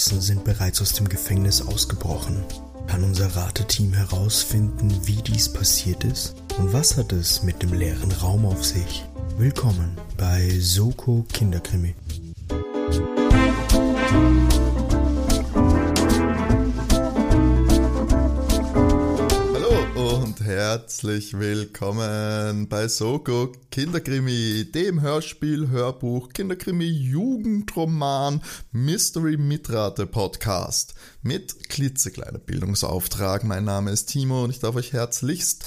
Insassen sind bereits aus dem Gefängnis ausgebrochen. Kann unser Rateteam herausfinden, wie dies passiert ist? Und was hat es mit dem leeren Raum auf sich? Willkommen bei Soko Kinderkrimi. Herzlich willkommen bei Soko Kinderkrimi, dem Hörspiel, Hörbuch, Kinderkrimi, Jugendroman, Mystery Mitrate Podcast mit klitzekleiner Bildungsauftrag. Mein Name ist Timo und ich darf euch herzlichst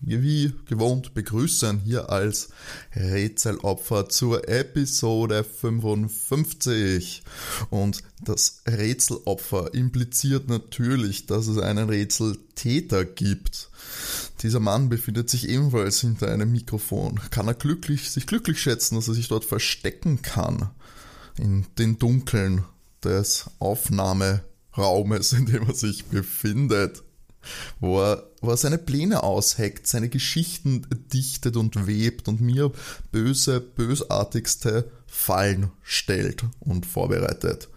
wie gewohnt begrüßen hier als Rätselopfer zur Episode 55. Und das Rätselopfer impliziert natürlich, dass es einen Rätseltäter gibt. Dieser Mann befindet sich ebenfalls hinter einem Mikrofon. Kann er glücklich, sich glücklich schätzen, dass er sich dort verstecken kann? In den Dunkeln des Aufnahmeraumes, in dem er sich befindet wo er, wo er seine Pläne ausheckt, seine Geschichten dichtet und webt und mir böse, bösartigste Fallen stellt und vorbereitet.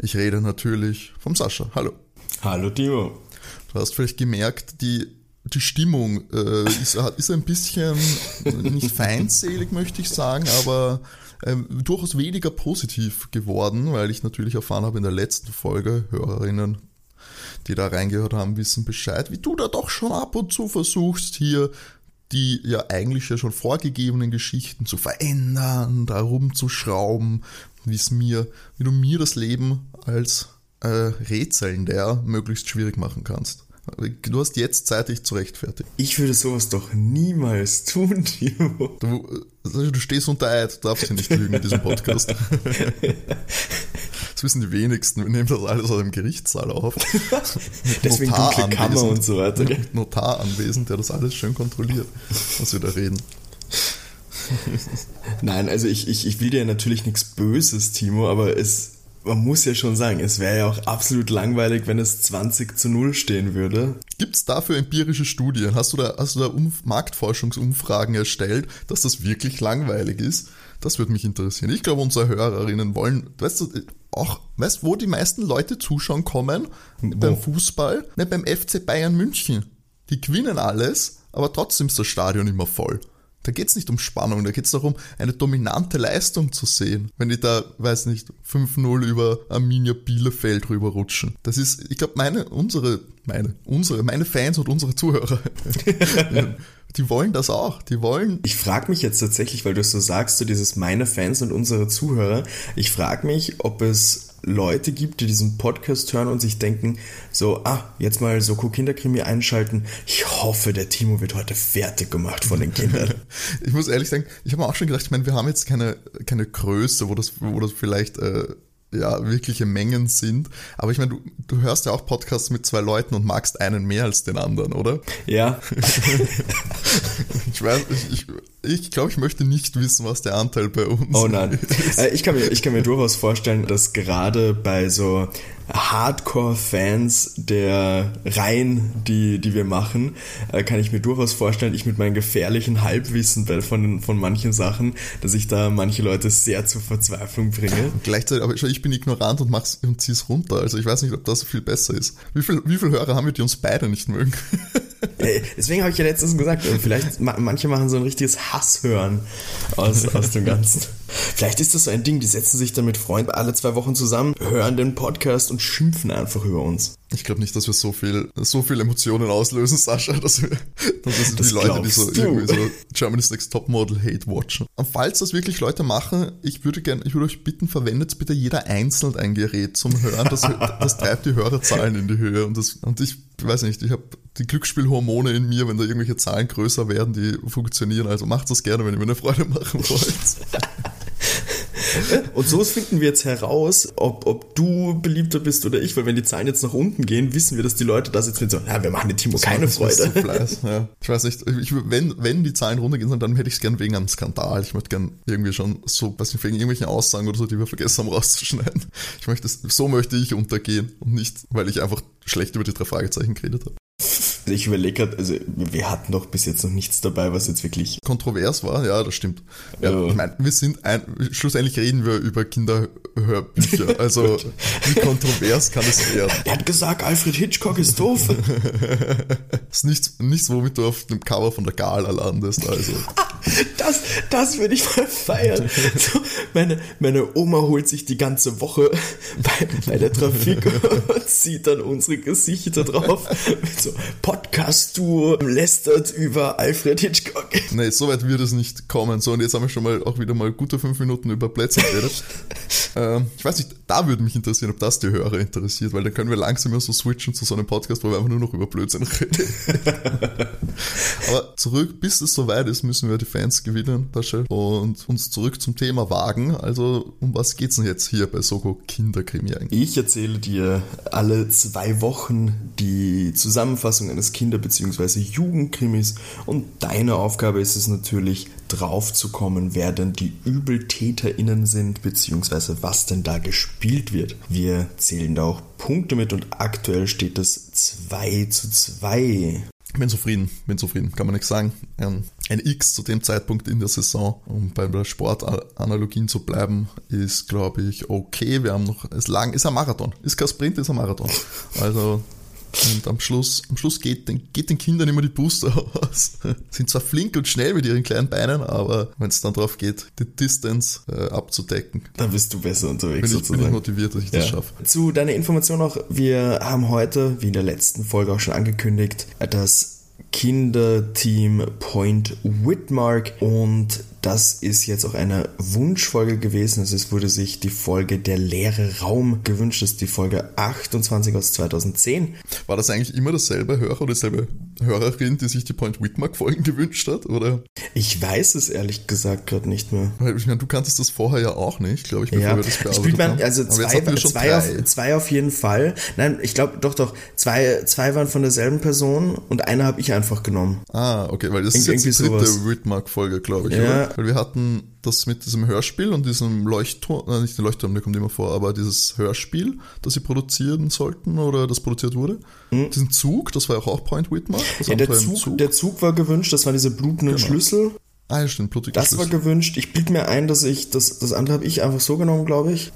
Ich rede natürlich vom Sascha. Hallo. Hallo Timo. Du hast vielleicht gemerkt, die, die Stimmung äh, ist, ist ein bisschen nicht feindselig, möchte ich sagen, aber ähm, durchaus weniger positiv geworden, weil ich natürlich erfahren habe in der letzten Folge, Hörerinnen die da reingehört haben, wissen Bescheid, wie du da doch schon ab und zu versuchst, hier die ja eigentlich ja schon vorgegebenen Geschichten zu verändern, da rumzuschrauben, wie es mir, wie du mir das Leben als äh, Rätselnder möglichst schwierig machen kannst. Du hast jetzt Zeit, dich zu rechtfertigen. Ich würde sowas doch niemals tun, Timo. Du, äh, du stehst unter Eid, du darfst ja nicht lügen in diesem Podcast. Das wissen die wenigsten. Wir nehmen das alles aus dem Gerichtssaal auf. Deswegen dunkle Kammer und so weiter. Mit Notar anwesend, der das alles schön kontrolliert, was wir da reden. Nein, also ich, ich, ich will dir natürlich nichts Böses, Timo, aber es, man muss ja schon sagen, es wäre ja auch absolut langweilig, wenn es 20 zu 0 stehen würde. Gibt es dafür empirische Studien? Hast du da, hast du da Marktforschungsumfragen erstellt, dass das wirklich langweilig ist? Das würde mich interessieren. Ich glaube, unsere Hörerinnen wollen, weißt du, auch, weißt du, wo die meisten Leute zuschauen kommen? Wo? Beim Fußball? Ne, beim FC Bayern München. Die gewinnen alles, aber trotzdem ist das Stadion immer voll. Da geht es nicht um Spannung, da geht es darum, eine dominante Leistung zu sehen. Wenn die da, weiß nicht, 5-0 über Arminia Bielefeld rüberrutschen. Das ist, ich glaube, meine, unsere, meine, unsere, meine Fans und unsere Zuhörer, die wollen das auch. Die wollen. Ich frage mich jetzt tatsächlich, weil du so sagst, so dieses meine Fans und unsere Zuhörer, ich frage mich, ob es Leute gibt, die diesen Podcast hören und sich denken, so, ah, jetzt mal Soko Kinderkrimi einschalten. Ich hoffe, der Timo wird heute fertig gemacht von den Kindern. ich muss ehrlich sagen, ich habe mir auch schon gedacht, ich meine, wir haben jetzt keine, keine Größe, wo das, wo das vielleicht äh, ja, wirkliche Mengen sind. Aber ich meine, du, du hörst ja auch Podcasts mit zwei Leuten und magst einen mehr als den anderen, oder? Ja. ich weiß, ich, ich, glaube, ich möchte nicht wissen, was der Anteil bei uns ist. Oh nein. Ist. Äh, ich kann, mir, ich kann mir durchaus vorstellen, dass gerade bei so Hardcore-Fans der Reihen, die, die wir machen, äh, kann ich mir durchaus vorstellen, ich mit meinem gefährlichen Halbwissen von, von manchen Sachen, dass ich da manche Leute sehr zur Verzweiflung bringe. Gleichzeitig, aber ich bin ignorant und mach's und zieh's runter. Also ich weiß nicht, ob das so viel besser ist. Wie viel, wie viele Hörer haben wir, die uns beide nicht mögen? Deswegen habe ich ja letztens gesagt, vielleicht manche machen so ein richtiges Hasshören aus, aus dem Ganzen. Vielleicht ist das so ein Ding, die setzen sich dann mit Freunden alle zwei Wochen zusammen, hören den Podcast und schimpfen einfach über uns. Ich glaube nicht, dass wir so viel, so viel Emotionen auslösen, Sascha, dass wir, dass wir das die Leute, die so irgendwie so Germany's Next Topmodel Hate watchen. Und falls das wirklich Leute machen, ich würde gerne, ich würde euch bitten, verwendet bitte jeder einzeln ein Gerät zum Hören. Das, das treibt die Hörerzahlen in die Höhe. Und das, und ich weiß nicht, ich habe die Glücksspielhormone in mir, wenn da irgendwelche Zahlen größer werden, die funktionieren. Also macht das gerne, wenn ihr mir eine Freude machen wollt. Und so finden wir jetzt heraus, ob, ob du beliebter bist oder ich, weil wenn die Zahlen jetzt nach unten gehen, wissen wir, dass die Leute da sitzen und so, ja, wir machen den Timo das keine Freude. Ja. Ich weiß nicht, ich, wenn, wenn die Zahlen runtergehen, dann hätte ich es gern wegen einem Skandal. Ich möchte gern irgendwie schon so, was nicht, wegen irgendwelchen Aussagen oder so, die wir vergessen haben rauszuschneiden. Ich möchte, so möchte ich untergehen und nicht, weil ich einfach schlecht über die drei Fragezeichen geredet habe. Also ich überlege gerade, also wir hatten doch bis jetzt noch nichts dabei, was jetzt wirklich kontrovers war. Ja, das stimmt. Ja, Ich meine, wir sind ein, schlussendlich reden wir über Kinderhörbücher. Also wie kontrovers kann es werden? Er hat gesagt, Alfred Hitchcock ist doof. das ist nichts, nichts, womit du auf dem Cover von der Gala landest. Also. Das, das würde ich mal feiern. So, meine, meine Oma holt sich die ganze Woche bei, bei der Trafik und sieht dann unsere Gesichter drauf. Mit so Podcast-Duo lästert über Alfred Hitchcock. Nee, so weit wird es nicht kommen. So, und jetzt haben wir schon mal auch wieder mal gute fünf Minuten über Plätze geredet. ähm, ich weiß nicht, da würde mich interessieren, ob das die Hörer interessiert, weil dann können wir langsam immer so switchen zu so einem Podcast, wo wir einfach nur noch über Blödsinn reden. Aber zurück, bis es soweit ist, müssen wir die Fans gewinnen, Tasche, und uns zurück zum Thema wagen. Also, um was geht's denn jetzt hier bei Soko Kinderkrimi eigentlich? Ich erzähle dir alle zwei Wochen die Zusammenfassung eines Kinder- bzw. Jugendkrimis und deine Aufgabe ist es natürlich, drauf zu kommen, wer denn die ÜbeltäterInnen sind, beziehungsweise was denn da gespielt wird. Wir zählen da auch Punkte mit und aktuell steht es 2 zu 2. Bin zufrieden, bin zufrieden, kann man nichts sagen. Ein, ein X zu dem Zeitpunkt in der Saison, um bei der Sportanalogien zu bleiben, ist, glaube ich, okay. Wir haben noch, es lang, ist ein Marathon. Ist kein Sprint, ist ein Marathon. Also und am Schluss, am Schluss geht, den, geht den Kindern immer die Booster aus. Sind zwar flink und schnell mit ihren kleinen Beinen, aber wenn es dann drauf geht, die Distance äh, abzudecken. Dann bist du besser unterwegs bin ich, sozusagen. Bin ich motiviert, dass ich ja. das schaffe. Zu deiner Information noch, wir haben heute, wie in der letzten Folge auch schon angekündigt, das Kinderteam Point Whitmark und das ist jetzt auch eine Wunschfolge gewesen. Also es wurde sich die Folge Der leere Raum gewünscht. Das ist die Folge 28 aus 2010. War das eigentlich immer dasselbe Hörer oder dieselbe Hörerin, die sich die Point Whitmark Folgen gewünscht hat, oder? Ich weiß es ehrlich gesagt gerade nicht mehr. Ich meine, du kanntest das vorher ja auch nicht, glaube ich, bevor ja. wir das bearbeitet man, Also zwei, zwei, auf, zwei auf jeden Fall. Nein, ich glaube, doch, doch. Zwei, zwei waren von derselben Person und eine habe ich einfach genommen. Ah, okay, weil das Ir ist jetzt die dritte Whitmark-Folge, glaube ich, ja. oder? Weil wir hatten das mit diesem Hörspiel und diesem Leuchtturm, nein, nicht der Leuchtturm, der kommt immer vor, aber dieses Hörspiel, das sie produzieren sollten oder das produziert wurde. Mhm. Diesen Zug, das war ja auch Point Whitmark. ja, der Zug, Zug, der Zug war gewünscht, das waren diese blutenden genau. Schlüssel. Ah, ja, stimmt, blutige Das Schlüssel. war gewünscht. Ich biete mir ein, dass ich, das, das andere habe ich einfach so genommen, glaube ich.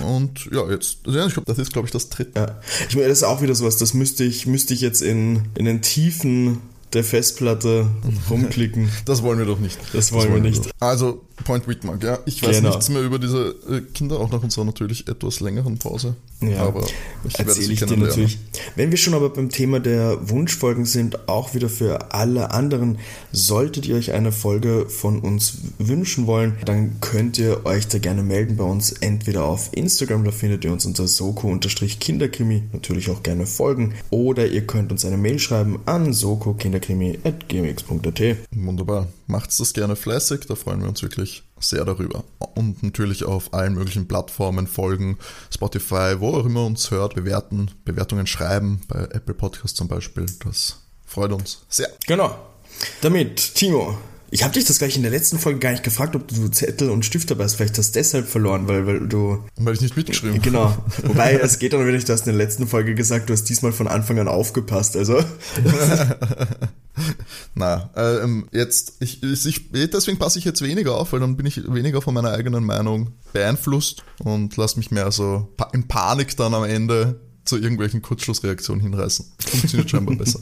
Und ja, jetzt, ja, ich glaube, das ist, glaube ich, das dritte. Ja. Ich meine, das ist auch wieder sowas, das müsste ich, müsste ich jetzt in, in den Tiefen der Festplatte rumklicken. Das wollen wir doch nicht. Das wollen, das wollen wir nicht. Also, Point Whitmark, ja. Ich weiß genau. nichts mehr über diese äh, Kinder, auch nach unserer natürlich etwas längeren Pause. Ja, aber ich erzähle ich dir natürlich. Wenn wir schon aber beim Thema der Wunschfolgen sind, auch wieder für alle anderen, solltet ihr euch eine Folge von uns wünschen wollen, dann könnt ihr euch da gerne melden bei uns, entweder auf Instagram, da findet ihr uns unter soko-kinderkrimi, natürlich auch gerne folgen, oder ihr könnt uns eine Mail schreiben an soko-kinderkrimi.gmx.at. Wunderbar. Macht's das gerne fleißig, da freuen wir uns wirklich sehr darüber. Und natürlich auf allen möglichen Plattformen folgen, Spotify, wo auch immer uns hört, bewerten, Bewertungen schreiben, bei Apple Podcast zum Beispiel. Das freut uns sehr. Genau. Damit, Timo, ich habe dich das gleich in der letzten Folge gar nicht gefragt, ob du Zettel und Stift dabei hast. Vielleicht hast du deshalb verloren, weil, weil du. Weil ich nicht mitgeschrieben habe. Genau. Wobei, es geht dann wirklich, du hast in der letzten Folge gesagt, du hast diesmal von Anfang an aufgepasst. Also. Na, ähm, jetzt, ich, ich, deswegen passe ich jetzt weniger auf, weil dann bin ich weniger von meiner eigenen Meinung beeinflusst und lasse mich mehr so in Panik dann am Ende zu irgendwelchen Kurzschlussreaktionen hinreißen. Funktioniert scheinbar besser.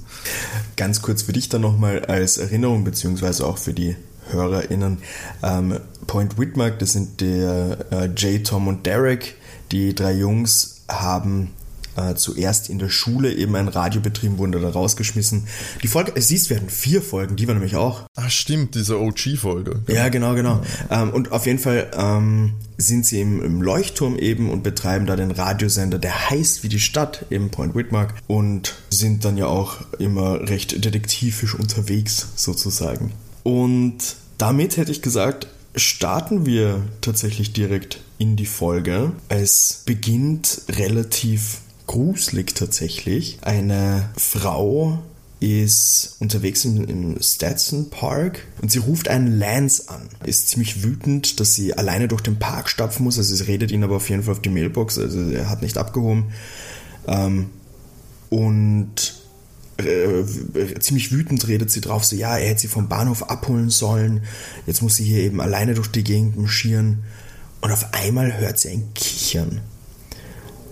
Ganz kurz für dich dann nochmal als Erinnerung, beziehungsweise auch für die HörerInnen. Ähm, Point Whitmark, das sind der äh, Jay, Tom und Derek. Die drei Jungs haben äh, zuerst in der Schule eben ein Radio betrieben, wurden da rausgeschmissen. Die Folge, es siehst, wir hatten vier Folgen, die war nämlich auch. Ah, stimmt, diese OG-Folge. Ja, genau, genau. Ähm, und auf jeden Fall ähm, sind sie im, im, Leuchtturm eben und betreiben da den Radiosender, der heißt wie die Stadt, eben Point Whitmark, und sind dann ja auch immer recht detektivisch unterwegs, sozusagen. Und damit hätte ich gesagt, starten wir tatsächlich direkt in die Folge. Es beginnt relativ gruselig tatsächlich. Eine Frau ist unterwegs im, im Stetson Park und sie ruft einen Lance an. Ist ziemlich wütend, dass sie alleine durch den Park stapfen muss. Also sie redet ihn aber auf jeden Fall auf die Mailbox. Also er hat nicht abgehoben. Ähm, und äh, ziemlich wütend redet sie drauf, so ja, er hätte sie vom Bahnhof abholen sollen, jetzt muss sie hier eben alleine durch die Gegend marschieren und auf einmal hört sie ein Kichern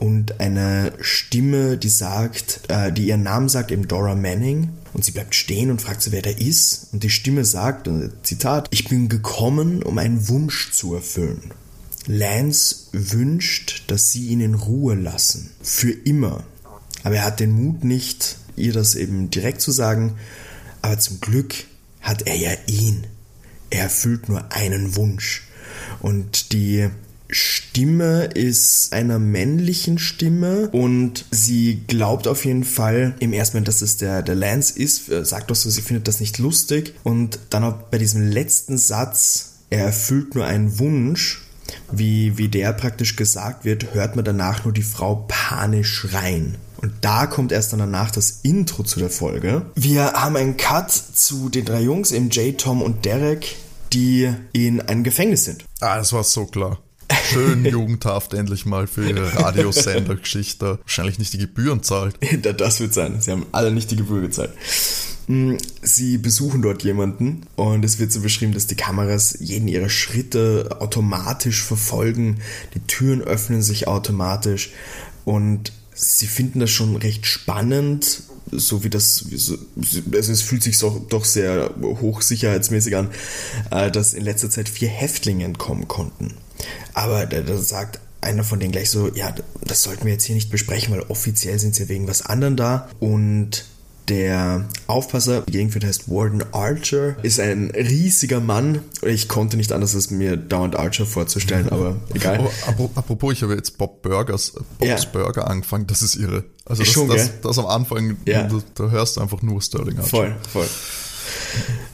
und eine Stimme, die sagt, äh, die ihren Namen sagt, eben Dora Manning und sie bleibt stehen und fragt sie, wer der ist und die Stimme sagt, Zitat, ich bin gekommen, um einen Wunsch zu erfüllen. Lance wünscht, dass sie ihn in Ruhe lassen. Für immer. Aber er hat den Mut nicht, ihr das eben direkt zu sagen. Aber zum Glück hat er ja ihn. Er erfüllt nur einen Wunsch. Und die Stimme ist einer männlichen Stimme und sie glaubt auf jeden Fall im ersten Moment, dass es der, der Lance ist, sagt doch so, sie findet das nicht lustig und dann auch bei diesem letzten Satz, er erfüllt nur einen Wunsch, wie, wie der praktisch gesagt wird, hört man danach nur die Frau panisch rein. Und da kommt erst dann danach das Intro zu der Folge. Wir haben einen Cut zu den drei Jungs, eben Jay, Tom und Derek, die in einem Gefängnis sind. Ah, das war so klar. Schön jugendhaft endlich mal für ihre Radiosendergeschichte. Wahrscheinlich nicht die Gebühren zahlt. Das wird sein. Sie haben alle nicht die Gebühr gezahlt. Mm, sie besuchen dort jemanden und es wird so beschrieben, dass die Kameras jeden ihrer Schritte automatisch verfolgen, die Türen öffnen sich automatisch und sie finden das schon recht spannend, so wie das, also es fühlt sich so, doch sehr hochsicherheitsmäßig an, äh, dass in letzter Zeit vier Häftlinge entkommen konnten. Aber da sagt einer von denen gleich so, ja, das sollten wir jetzt hier nicht besprechen, weil offiziell sind sie ja wegen was anderem da. Und der Aufpasser, die Gegenführer heißt Warden Archer, ist ein riesiger Mann. Ich konnte nicht anders, als mir dauernd Archer vorzustellen, aber egal. Oh, apropos, ich habe jetzt Bob Burgers, Bob's ja. Burger angefangen, das ist irre. Also das, Schon, das, das, am Anfang, ja. da, da, hörst du einfach nur Sterling Archer. Voll, voll.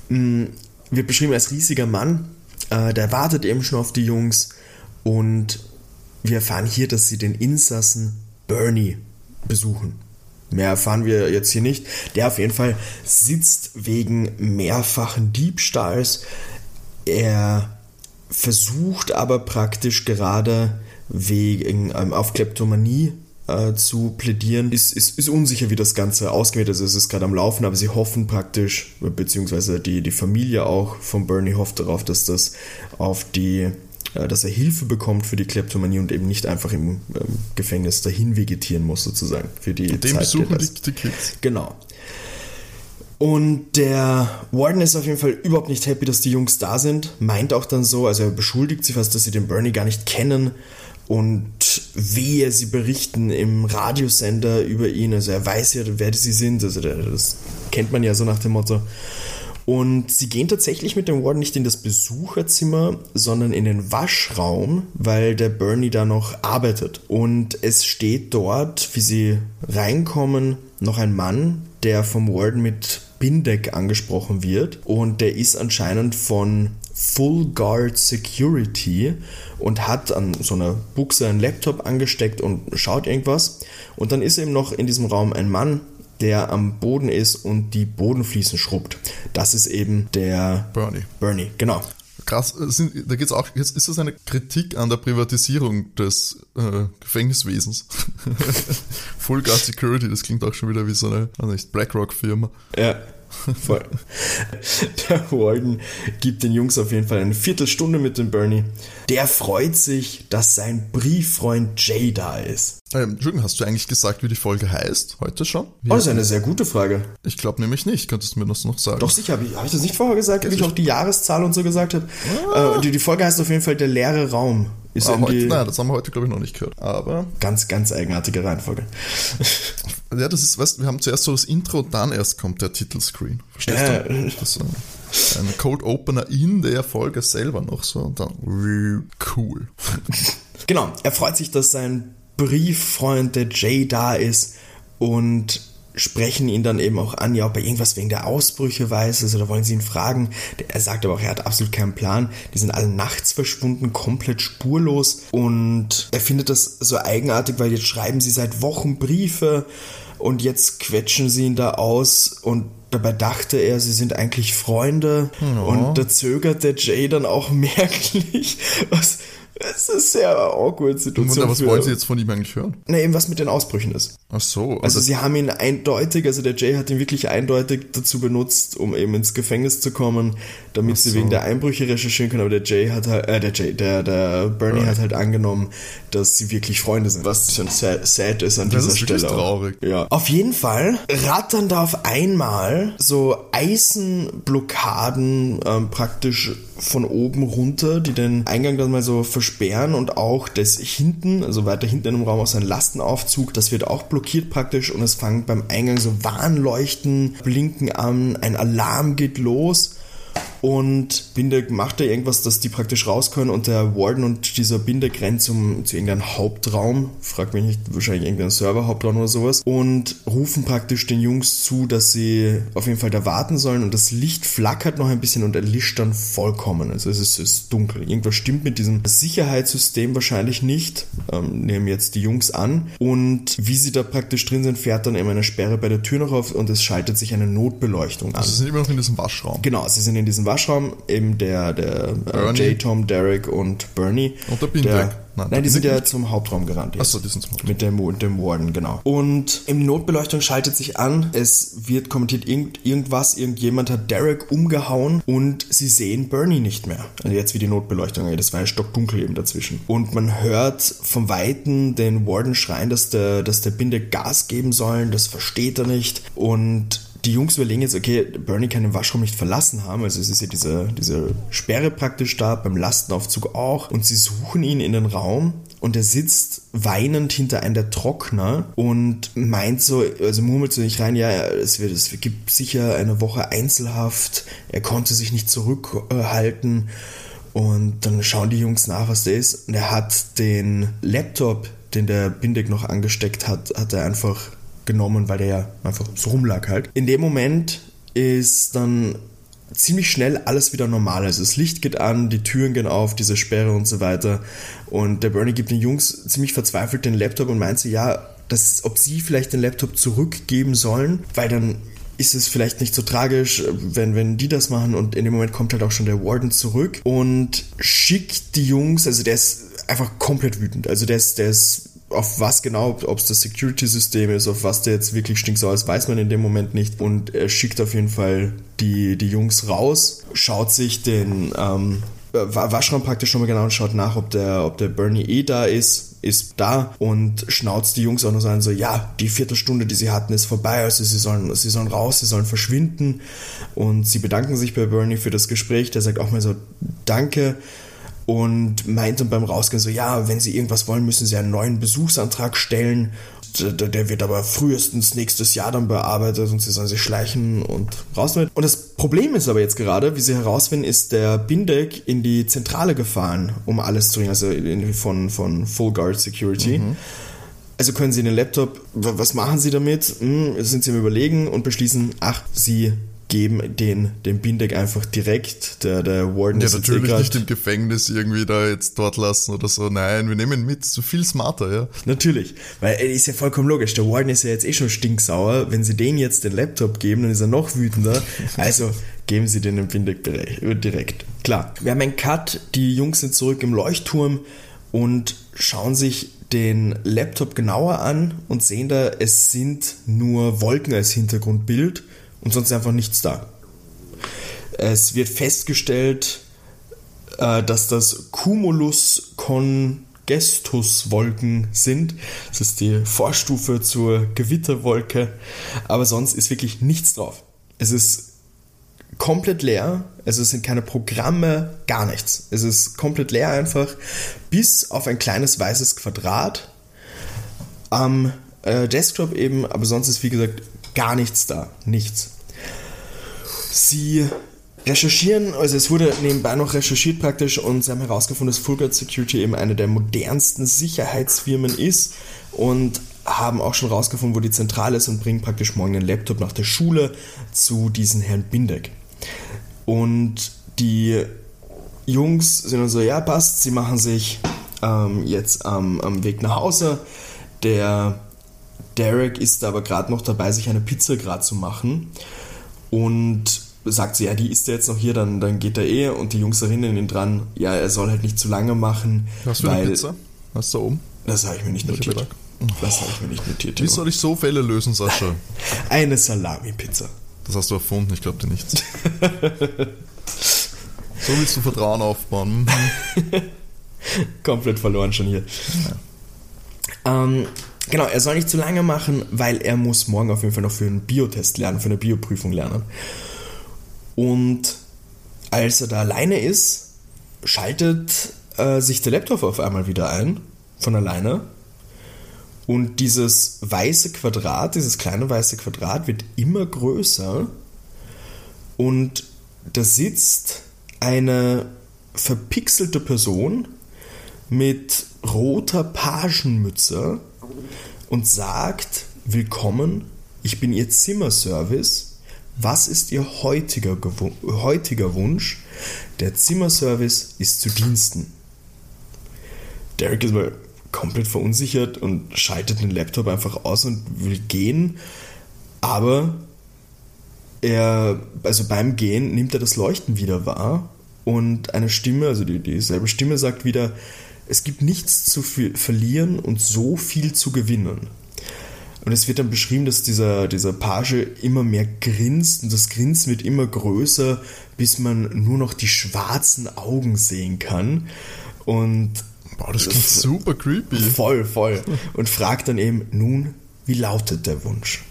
Mm, wird beschrieben als riesiger Mann, äh, der wartet eben schon auf die Jungs und wir erfahren hier, dass sie den Insassen Bernie besuchen. Mehr erfahren wir jetzt hier nicht. Der auf jeden Fall sitzt wegen mehrfachen Diebstahls. Er versucht aber praktisch gerade wegen ähm, auf Kleptomanie äh, zu plädieren. Ist, ist, ist unsicher, wie das Ganze ausgeht. Also es ist gerade am Laufen, aber sie hoffen praktisch, beziehungsweise die, die Familie auch von Bernie hofft darauf, dass das auf die äh, dass er Hilfe bekommt für die Kleptomanie und eben nicht einfach im ähm, Gefängnis dahin vegetieren muss, sozusagen. Für die und den Zeit, besuchen die, die Kids. Genau. Und der Warden ist auf jeden Fall überhaupt nicht happy, dass die Jungs da sind. Meint auch dann so, also er beschuldigt sie fast, dass sie den Bernie gar nicht kennen. Und wehe, sie berichten im Radiosender über ihn. Also er weiß ja, wer sie sind. Also das kennt man ja so nach dem Motto. Und sie gehen tatsächlich mit dem Warden nicht in das Besucherzimmer, sondern in den Waschraum, weil der Bernie da noch arbeitet. Und es steht dort, wie sie reinkommen, noch ein Mann, der vom Warden mit Bindeck angesprochen wird. Und der ist anscheinend von Full Guard Security und hat an so einer Buchse einen Laptop angesteckt und schaut irgendwas. Und dann ist eben noch in diesem Raum ein Mann, der am Boden ist und die Bodenfliesen schrubbt. Das ist eben der Bernie. Bernie, genau. Krass, äh, sind, da geht's auch, jetzt ist das eine Kritik an der Privatisierung des äh, Gefängniswesens. Full Guard Security, das klingt auch schon wieder wie so eine, also nicht, BlackRock-Firma. Ja. Voll. Der Walden gibt den Jungs auf jeden Fall eine Viertelstunde mit dem Bernie. Der freut sich, dass sein Brieffreund Jay da ist. Ähm, Entschuldigung, hast du eigentlich gesagt, wie die Folge heißt? Heute schon? Wie oh, das ist eine sehr gute Frage. Ich glaube nämlich nicht. Könntest du mir das noch sagen? Doch, sicher. Habe ich, hab ich das nicht vorher gesagt, wie ich auch die Jahreszahl und so gesagt habe? Ah. Äh, die, die Folge heißt auf jeden Fall Der leere Raum. Ist ah, heute, nein, das haben wir heute, glaube ich, noch nicht gehört. Aber. Ganz, ganz eigenartige Reihenfolge. Ja, das ist, weißt wir haben zuerst so das Intro und dann erst kommt der Titelscreen. Verstehst ja. du? Das ist ein Cold Opener in der Folge selber noch so und dann cool. Genau, er freut sich, dass sein Brieffreund, der Jay, da ist und sprechen ihn dann eben auch an, ja, ob er irgendwas wegen der Ausbrüche weiß, also da wollen sie ihn fragen. Er sagt aber auch, er hat absolut keinen Plan. Die sind alle nachts verschwunden, komplett spurlos und er findet das so eigenartig, weil jetzt schreiben sie seit Wochen Briefe und jetzt quetschen sie ihn da aus und dabei dachte er, sie sind eigentlich Freunde ja. und da zögert der Jay dann auch merklich, was Es ist sehr awkward Situation. Und was wollen sie jetzt von ihm eigentlich hören? Na, eben was mit den Ausbrüchen ist. Ach so. Also, also sie haben ihn eindeutig, also der Jay hat ihn wirklich eindeutig dazu benutzt, um eben ins Gefängnis zu kommen, damit so. sie wegen der Einbrüche recherchieren können, aber der Jay hat halt, äh, der Jay, der, der Bernie right. hat halt angenommen, dass sie wirklich Freunde sind, was schon sad, sad ist an das dieser ist Stelle. traurig. Ja. Auf jeden Fall rattern da auf einmal so Eisenblockaden ähm, praktisch von oben runter, die den Eingang dann mal so versperren und auch das hinten, also weiter hinten im Raum auch sein Lastenaufzug, das wird auch blockiert praktisch und es fangen beim Eingang so Warnleuchten, blinken an, ein Alarm geht los und Bindeck macht da irgendwas, dass die praktisch raus können und der Warden und dieser Bindeck rennt zum, zu irgendeinem Hauptraum, fragt mich nicht, wahrscheinlich irgendein Serverhauptraum oder sowas und rufen praktisch den Jungs zu, dass sie auf jeden Fall da warten sollen und das Licht flackert noch ein bisschen und erlischt dann vollkommen. Also es ist, es ist dunkel. Irgendwas stimmt mit diesem Sicherheitssystem wahrscheinlich nicht, ähm, nehmen jetzt die Jungs an und wie sie da praktisch drin sind, fährt dann eben eine Sperre bei der Tür noch auf und es schaltet sich eine Notbeleuchtung an. Also sie sind immer noch in diesem Waschraum. Genau, sie sind in diesem Waschraum, eben der, der äh, Jay, Tom, Derek und Bernie. Und der Bindeck. Nein, Nein die sind ja zum Hauptraum gerannt. Achso, die sind zum Hauptraum. Mit dem, dem Warden, genau. Und im Notbeleuchtung schaltet sich an, es wird kommentiert, irgend, irgendwas, irgendjemand hat Derek umgehauen und sie sehen Bernie nicht mehr. Also jetzt wie die Notbeleuchtung, das war ja stockdunkel eben dazwischen. Und man hört vom Weiten den Warden schreien, dass der, dass der Binde Gas geben sollen, das versteht er nicht. Und die Jungs überlegen jetzt, okay, Bernie kann den Waschraum nicht verlassen haben, also es ist ja diese, diese Sperre praktisch da, beim Lastenaufzug auch, und sie suchen ihn in den Raum und er sitzt weinend hinter einem der Trockner und meint so, also murmelt so nicht rein, ja, es, wird, es gibt sicher eine Woche Einzelhaft, er konnte sich nicht zurückhalten. Und dann schauen die Jungs nach, was der ist. Und er hat den Laptop, den der Bindeck noch angesteckt hat, hat er einfach genommen, weil der ja einfach so rumlag halt. In dem Moment ist dann ziemlich schnell alles wieder normal. Also das Licht geht an, die Türen gehen auf, diese Sperre und so weiter. Und der Bernie gibt den Jungs ziemlich verzweifelt den Laptop und meint so, ja, dass, ob sie vielleicht den Laptop zurückgeben sollen, weil dann ist es vielleicht nicht so tragisch, wenn, wenn die das machen und in dem Moment kommt halt auch schon der Warden zurück und schickt die Jungs, also der ist einfach komplett wütend. Also der ist, der ist auf was genau, ob es das Security-System ist, auf was der jetzt wirklich stinksauer ist, weiß man in dem Moment nicht. Und er schickt auf jeden Fall die, die Jungs raus, schaut sich den ähm, Waschraum praktisch schon mal genau und schaut nach, ob der, ob der Bernie eh da ist, ist da und schnauzt die Jungs auch noch so an, so, ja, die Viertelstunde, die sie hatten, ist vorbei, also sie sollen, sie sollen raus, sie sollen verschwinden und sie bedanken sich bei Bernie für das Gespräch, der sagt auch mal so, danke und meinte beim Rausgehen so, ja, wenn Sie irgendwas wollen, müssen Sie einen neuen Besuchsantrag stellen. Der wird aber frühestens nächstes Jahr dann bearbeitet und Sie sollen sich schleichen und raus damit. Und das Problem ist aber jetzt gerade, wie Sie herausfinden, ist der Bindeck in die Zentrale gefahren, um alles zu regeln, also von, von Full Guard Security. Mhm. Also können Sie den Laptop, was machen Sie damit? Hm, sind Sie im Überlegen und beschließen, ach, Sie geben den, den Bindeck einfach direkt. Der, der Warden ja, ist natürlich nicht im Gefängnis irgendwie da jetzt dort lassen oder so. Nein, wir nehmen ihn mit. So viel smarter, ja. Natürlich. Weil er ist ja vollkommen logisch. Der Warden ist ja jetzt eh schon stinksauer. Wenn sie den jetzt den Laptop geben, dann ist er noch wütender. Also geben sie den den Bindeck direkt. Klar. Wir haben einen Cut. Die Jungs sind zurück im Leuchtturm und schauen sich den Laptop genauer an und sehen da, es sind nur Wolken als Hintergrundbild und sonst ist einfach nichts da. Es wird festgestellt, äh, dass das Cumulus Congestus Wolken sind. Das ist die Vorstufe zur Gewitterwolke, aber sonst ist wirklich nichts drauf. Es ist komplett leer, also es sind keine Programme, gar nichts. Es ist komplett leer einfach, bis auf ein kleines weißes Quadrat am äh, Desktop eben, aber sonst ist wie gesagt gar nichts da, nichts. Sie recherchieren, also es wurde nebenbei noch recherchiert praktisch und sie haben herausgefunden, dass Fulgard Security eben eine der modernsten Sicherheitsfirmen ist und haben auch schon herausgefunden, wo die Zentrale ist und bringen praktisch morgen den Laptop nach der Schule zu diesem Herrn Bindeck. Und die Jungs sind dann so, ja passt, sie machen sich ähm, jetzt ähm, am Weg nach Hause. Der Derek ist aber gerade noch dabei, sich eine Pizza gerade zu machen und sagt sie, ja, die ist ja jetzt noch hier, dann, dann geht er eh und die Jungs erinnern ihn dran, ja, er soll halt nicht zu lange machen. Was für eine Pizza? Was da oben? Das habe ich mir nicht notiert. Das habe ich mir nicht notiert. Wie soll ich so Fälle lösen, Sascha? Eine Salami-Pizza. Das hast du erfunden, ich glaube dir nichts. so willst du Vertrauen aufbauen. Mhm. Komplett verloren schon hier. Ähm, genau, er soll nicht zu lange machen, weil er muss morgen auf jeden Fall noch für einen Biotest lernen, für eine Bioprüfung lernen. Und als er da alleine ist, schaltet äh, sich der Laptop auf einmal wieder ein, von alleine. Und dieses weiße Quadrat, dieses kleine weiße Quadrat wird immer größer. Und da sitzt eine verpixelte Person mit roter Pagenmütze und sagt, willkommen, ich bin Ihr Zimmerservice. Was ist Ihr heutiger, heutiger Wunsch? Der Zimmerservice ist zu Diensten. Derek ist mal komplett verunsichert und schaltet den Laptop einfach aus und will gehen, aber er, also beim Gehen nimmt er das Leuchten wieder wahr und eine Stimme, also die, dieselbe Stimme sagt wieder, es gibt nichts zu verlieren und so viel zu gewinnen. Und es wird dann beschrieben, dass dieser, dieser Page immer mehr grinst und das Grinsen wird immer größer, bis man nur noch die schwarzen Augen sehen kann. Und Boah, das klingt super creepy. voll, voll. Und fragt dann eben, nun, wie lautet der Wunsch?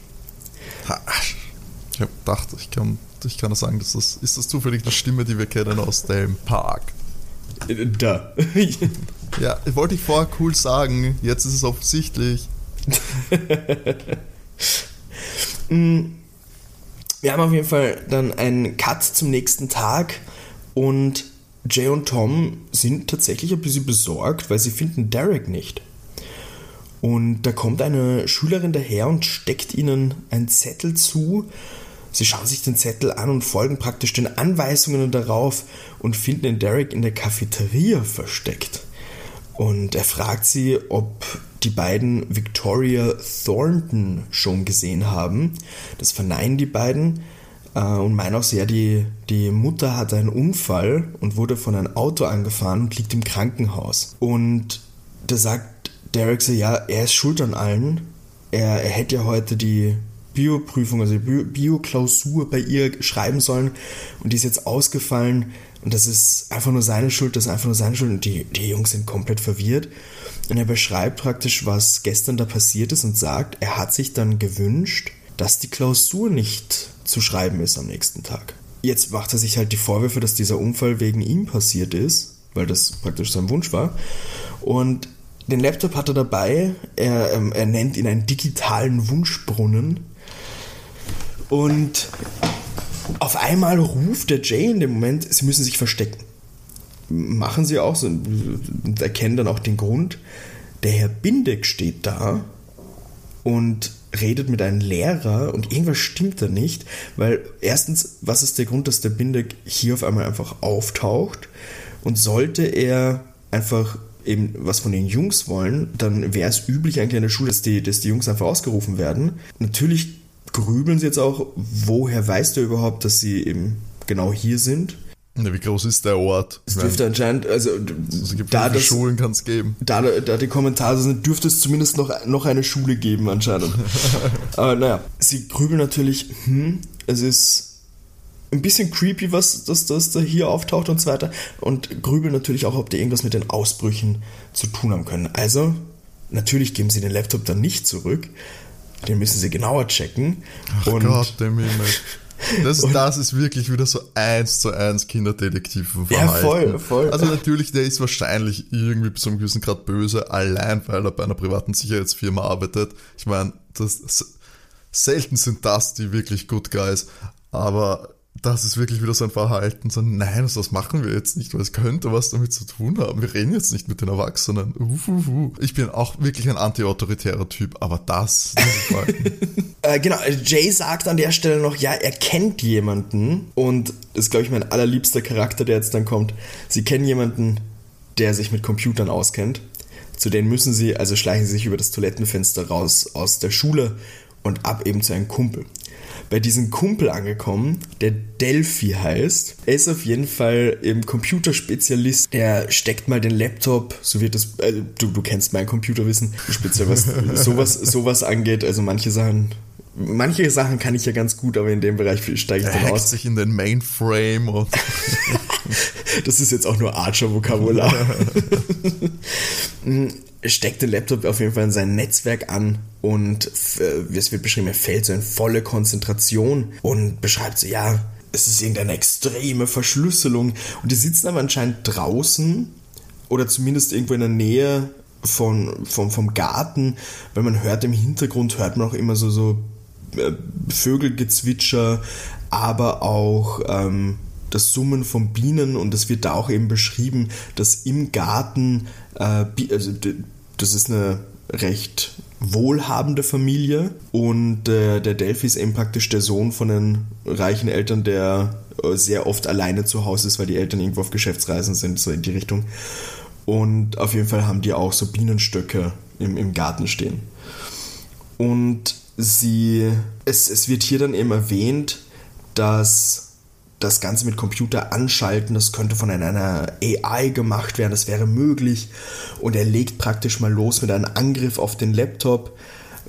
Ich hab gedacht, ich kann, ich kann sagen, dass das, ist das zufällig die Stimme, die wir kennen aus dem Park. Äh, Da. Ja, wollte ich vorher cool sagen, jetzt ist es offensichtlich. Wir haben auf jeden Fall dann einen Cut zum nächsten Tag und Jay und Tom sind tatsächlich ein bisschen besorgt, weil sie finden Derek nicht. Und da kommt eine Schülerin daher und steckt ihnen einen Zettel zu. Sie schauen sich den Zettel an und folgen praktisch den Anweisungen darauf und finden den Derek in der Cafeteria versteckt. Und er fragt sie, ob die beiden Victoria Thornton schon gesehen haben. Das verneinen die beiden äh, und meinen auch sehr, die, die Mutter hatte einen Unfall und wurde von einem Auto angefahren und liegt im Krankenhaus. Und da sagt Derek so, ja, er ist schuld an allen. Er, er hätte ja heute die Bioprüfung, also die Bio- Bioklausur bei ihr schreiben sollen und die ist jetzt ausgefallen und das ist einfach nur seine Schuld, das ist einfach nur seine Schuld. Und die, die Jungs sind komplett verwirrt. Und er beschreibt praktisch, was gestern da passiert ist und sagt, er hat sich dann gewünscht, dass die Klausur nicht zu schreiben ist am nächsten Tag. Jetzt macht er sich halt die Vorwürfe, dass dieser Unfall wegen ihm passiert ist, weil das praktisch sein Wunsch war. Und den Laptop hat er dabei, er, ähm, er nennt ihn einen digitalen Wunschbrunnen. Und auf einmal ruft der Jay in dem Moment, sie müssen sich verstecken. Machen sie auch so und erkennen dann auch den Grund. Der Herr Bindeck steht da und redet mit einem Lehrer und irgendwas stimmt da nicht, weil erstens, was ist der Grund, dass der Bindeck hier auf einmal einfach auftaucht und sollte er einfach eben was von den Jungs wollen, dann wäre es üblich eigentlich an der Schule, dass die, dass die Jungs einfach ausgerufen werden. Natürlich grübeln sie jetzt auch, woher weiß der überhaupt, dass sie eben genau hier sind. Ja, wie groß ist der Ort? Es dürfte meine, anscheinend, also es gibt da, das, Schulen kann es geben. da, da die Kommentare sind, dürfte es zumindest noch, noch eine Schule geben anscheinend. Aber naja, sie grübeln natürlich, hm, es ist ein bisschen creepy, was das, das da hier auftaucht und so weiter. Und grübeln natürlich auch, ob die irgendwas mit den Ausbrüchen zu tun haben können. Also, natürlich geben sie den Laptop dann nicht zurück. Den müssen sie genauer checken. Ach und Gott, der Himmel. Das, das ist wirklich wieder so eins zu eins Kinderdetektiv-Verhalten. Ja, voll, voll. Also natürlich, der ist wahrscheinlich irgendwie bis zu einem gewissen Grad böse, allein weil er bei einer privaten Sicherheitsfirma arbeitet. Ich meine, das, selten sind das die wirklich Good Guys, aber das ist wirklich wieder so ein Verhalten, so nein, das machen wir jetzt nicht, weil es könnte was damit zu tun haben. Wir reden jetzt nicht mit den Erwachsenen. Uhuhu. Ich bin auch wirklich ein anti-autoritärer Typ, aber das. Äh, genau, Jay sagt an der Stelle noch, ja, er kennt jemanden und das ist, glaube ich, mein allerliebster Charakter, der jetzt dann kommt. Sie kennen jemanden, der sich mit Computern auskennt. Zu denen müssen sie, also schleichen sie sich über das Toilettenfenster raus aus der Schule und ab eben zu einem Kumpel. Bei diesem Kumpel angekommen, der Delphi heißt. Er ist auf jeden Fall im Computerspezialist. Der steckt mal den Laptop, so wird das, äh, du, du kennst mein Computerwissen, speziell was sowas, sowas angeht. Also manche Sachen manche Sachen kann ich ja ganz gut, aber in dem Bereich steige ich er dann aus. sich in den Mainframe und das ist jetzt auch nur Archer-Vokabular. Steckt den Laptop auf jeden Fall in sein Netzwerk an und äh, es wird beschrieben, er fällt so in volle Konzentration und beschreibt so, ja, es ist irgendeine extreme Verschlüsselung. Und die sitzen aber anscheinend draußen oder zumindest irgendwo in der Nähe von, vom, vom Garten, weil man hört im Hintergrund, hört man auch immer so, so äh, Vögelgezwitscher, aber auch ähm, das Summen von Bienen und es wird da auch eben beschrieben, dass im Garten, äh, also das ist eine recht wohlhabende Familie und äh, der Delphi ist eben praktisch der Sohn von den reichen Eltern, der äh, sehr oft alleine zu Hause ist, weil die Eltern irgendwo auf Geschäftsreisen sind, so in die Richtung. Und auf jeden Fall haben die auch so Bienenstöcke im, im Garten stehen. Und sie, es, es wird hier dann eben erwähnt, dass das Ganze mit Computer anschalten, das könnte von einer AI gemacht werden, das wäre möglich. Und er legt praktisch mal los mit einem Angriff auf den Laptop,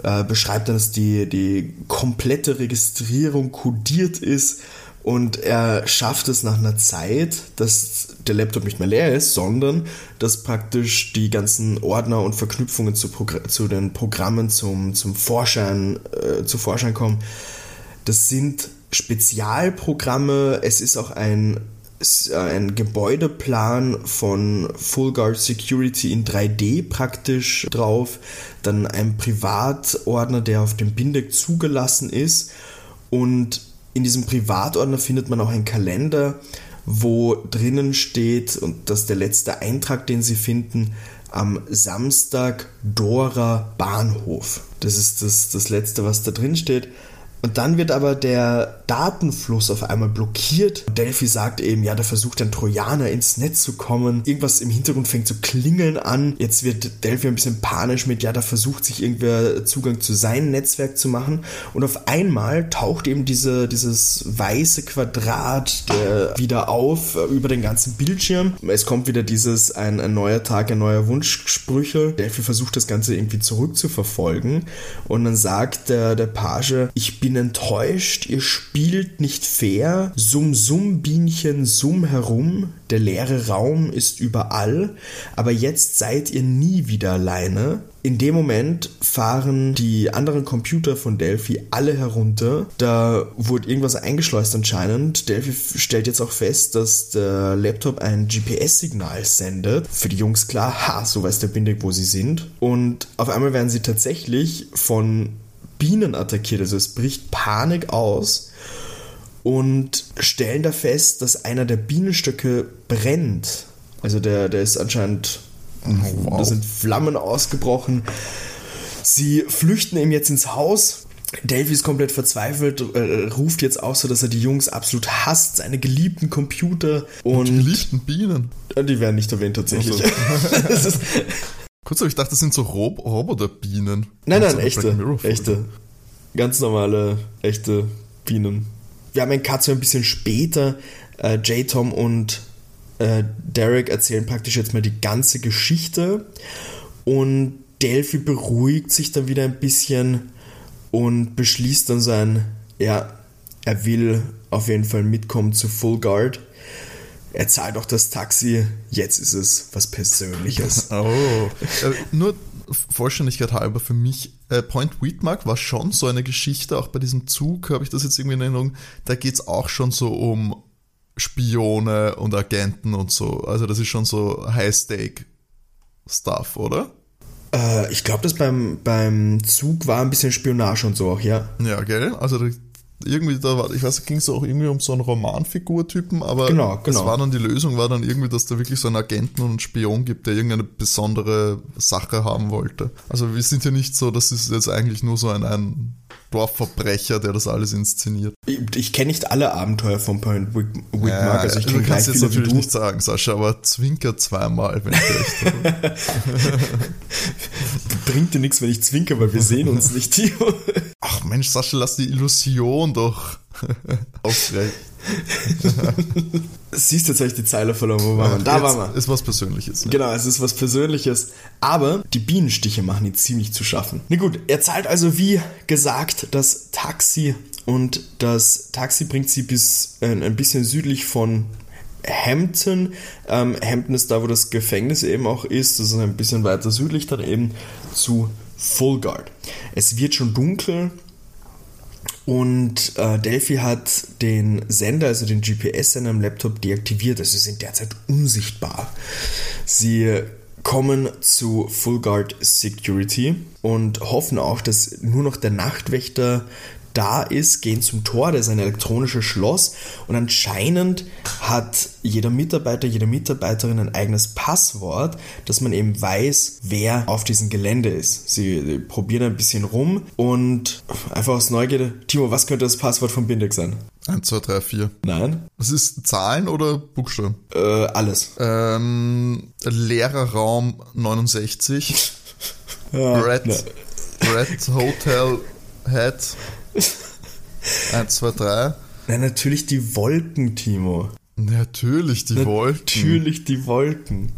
äh, beschreibt dann, dass die, die komplette Registrierung kodiert ist und er schafft es nach einer Zeit, dass der Laptop nicht mehr leer ist, sondern dass praktisch die ganzen Ordner und Verknüpfungen zu, zu den Programmen zum, zum Vorschein, äh, zu Vorschein kommen. Das sind Spezialprogramme, es ist auch ein, ein Gebäudeplan von Full Guard Security in 3D praktisch drauf, dann ein Privatordner, der auf dem Bindeck zugelassen ist und in diesem Privatordner findet man auch einen Kalender, wo drinnen steht, und das ist der letzte Eintrag, den Sie finden, am Samstag Dora Bahnhof. Das ist das, das letzte, was da drin steht. Und dann wird aber der Datenfluss auf einmal blockiert. Delphi sagt eben, ja, da versucht ein Trojaner ins Netz zu kommen. Irgendwas im Hintergrund fängt zu klingeln an. Jetzt wird Delphi ein bisschen panisch mit, ja, da versucht sich irgendwer Zugang zu seinem Netzwerk zu machen. Und auf einmal taucht eben diese, dieses weiße Quadrat wieder auf äh, über den ganzen Bildschirm. Es kommt wieder dieses, ein, ein neuer Tag, ein neuer Wunschsprüche. Delphi versucht das Ganze irgendwie zurückzuverfolgen. Und dann sagt der, der Page, ich bin bin enttäuscht, ihr spielt nicht fair. Summ, summ, Bienchen, summ herum. Der leere Raum ist überall. Aber jetzt seid ihr nie wieder alleine. In dem Moment fahren die anderen Computer von Delphi alle herunter. Da wurde irgendwas eingeschleust anscheinend. Delphi stellt jetzt auch fest, dass der Laptop ein GPS-Signal sendet. Für die Jungs klar, ha, so weiß der Bindeck, wo sie sind. Und auf einmal werden sie tatsächlich von Bienen attackiert. Also es bricht Panik aus und stellen da fest, dass einer der Bienenstöcke brennt. Also der, der ist anscheinend, wow. da sind Flammen ausgebrochen. Sie flüchten ihm jetzt ins Haus. Delphi ist komplett verzweifelt, äh, ruft jetzt auch so, dass er die Jungs absolut hasst, seine geliebten Computer und. und die geliebten Bienen. Die werden nicht erwähnt tatsächlich. Also. Kurz, aber ich dachte, das sind so Rob Roboterbienen. Nein, nein, echte. Echte. Ganz normale, echte Bienen. Wir haben einen Cut so ein bisschen später. Äh, J-Tom und äh, Derek erzählen praktisch jetzt mal die ganze Geschichte. Und Delphi beruhigt sich dann wieder ein bisschen und beschließt dann sein, ja, er will auf jeden Fall mitkommen zu Full Guard er zahlt auch das Taxi, jetzt ist es was Persönliches. Oh. Äh, nur Vollständigkeit halber für mich, äh, Point Wheatmark war schon so eine Geschichte, auch bei diesem Zug habe ich das jetzt irgendwie in Erinnerung, da geht es auch schon so um Spione und Agenten und so. Also das ist schon so High-Stake-Stuff, oder? Äh, ich glaube, das beim, beim Zug war ein bisschen Spionage und so auch, ja. Ja, gell? Also irgendwie da war, ich weiß, ging es auch irgendwie um so einen Romanfigurtypen, aber genau, genau. das war dann die Lösung, war dann irgendwie, dass da wirklich so einen Agenten und einen Spion gibt, der irgendeine besondere Sache haben wollte. Also wir sind ja nicht so, das ist jetzt eigentlich nur so ein, ein Dorfverbrecher, der das alles inszeniert. Ich, ich kenne nicht alle Abenteuer von Point Wigmark, Ja, also ich du kenne gleich kannst jetzt natürlich du. nicht sagen, Sascha, aber zwinker zweimal, wenn ich recht habe. Bringt dir nichts, wenn ich zwinker, weil wir sehen uns nicht, Timo. Ach Mensch, Sascha, lass die Illusion doch aufrecht. Siehst du, jetzt habe ich die Zeile verloren, wo waren wir? Da waren wir. Ist was Persönliches. Ja. Genau, es ist was Persönliches. Aber die Bienenstiche machen ihn ziemlich zu schaffen. Na gut, er zahlt also wie gesagt das Taxi und das Taxi bringt sie bis äh, ein bisschen südlich von Hampton. Ähm, Hampton ist da, wo das Gefängnis eben auch ist. Das ist ein bisschen weiter südlich dann eben zu Fulgard. Es wird schon dunkel. Und äh, Delphi hat den Sender, also den GPS-Sender am Laptop deaktiviert. Also sie sind derzeit unsichtbar. Sie kommen zu Full Guard Security und hoffen auch, dass nur noch der Nachtwächter da ist, gehen zum Tor, das ist ein elektronisches Schloss und anscheinend hat jeder Mitarbeiter, jede Mitarbeiterin ein eigenes Passwort, dass man eben weiß, wer auf diesem Gelände ist. Sie, probieren ein bisschen rum und einfach aus Neugierde, Timo, was könnte das Passwort von Bindex sein? 1, 2, 3, 4. Nein? Das ist Zahlen oder Buchstaben? Äh, alles. Ähm, Lehrerraum 69. Ja, Red, ne. Red Hotel Head. 1, 2, 3. Nein, natürlich die Wolken, Timo. Natürlich, die Wolken. Natürlich die Wolken.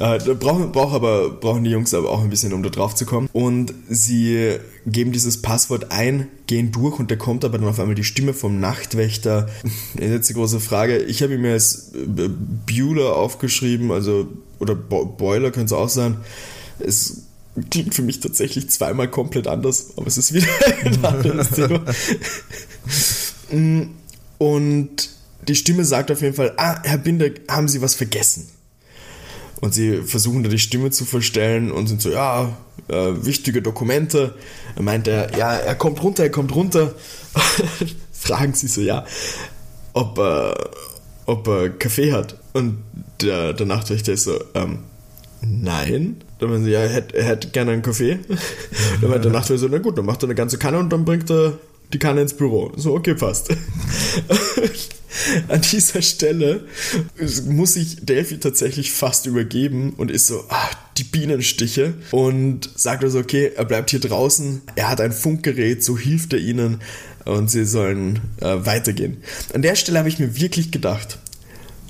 Äh, da brauchen, brauch aber, brauchen die Jungs aber auch ein bisschen, um da drauf zu kommen. Und sie geben dieses Passwort ein, gehen durch und da kommt aber dann auf einmal die Stimme vom Nachtwächter. Jetzt die große Frage. Ich habe mir als äh, Bueller aufgeschrieben, also, oder Bo Boiler könnte es auch sein. Es klingt für mich tatsächlich zweimal komplett anders, aber es ist wieder ein anderes Thema. Mm, Und die Stimme sagt auf jeden Fall, ah, Herr Binder, haben Sie was vergessen? Und sie versuchen da die Stimme zu verstellen und sind so, ja, äh, wichtige Dokumente. Er meint er, ja, er kommt runter, er kommt runter. Fragen sie so, ja, ob er, ob er Kaffee hat. Und der, der Nachtwächter ist so, ähm, nein. Dann meinen sie, ja, er hätte, er hätte gerne einen Kaffee. Dann meint der Nachtwächter so, na gut, dann macht er eine ganze Kanne und dann bringt er die Kanne ins Büro. So, okay, passt. An dieser Stelle muss sich Delphi tatsächlich fast übergeben und ist so, ah, die Bienenstiche. Und sagt also, okay, er bleibt hier draußen, er hat ein Funkgerät, so hilft er ihnen und sie sollen äh, weitergehen. An der Stelle habe ich mir wirklich gedacht,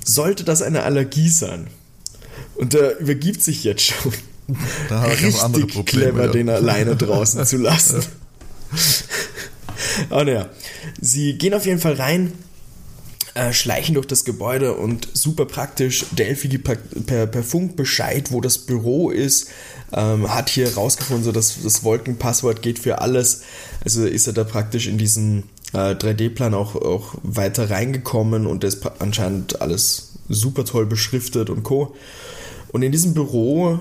sollte das eine Allergie sein? Und er übergibt sich jetzt schon. Da hat er ganz andere Richtig Probleme. clever, ja. den alleine draußen zu lassen. Aber naja, sie gehen auf jeden Fall rein, äh, schleichen durch das Gebäude und super praktisch, Delphi gibt per, per, per Funk Bescheid, wo das Büro ist, ähm, hat hier rausgefunden, so dass das Wolkenpasswort geht für alles. Also ist er da praktisch in diesen äh, 3D-Plan auch, auch weiter reingekommen und ist anscheinend alles super toll beschriftet und co. Und in diesem Büro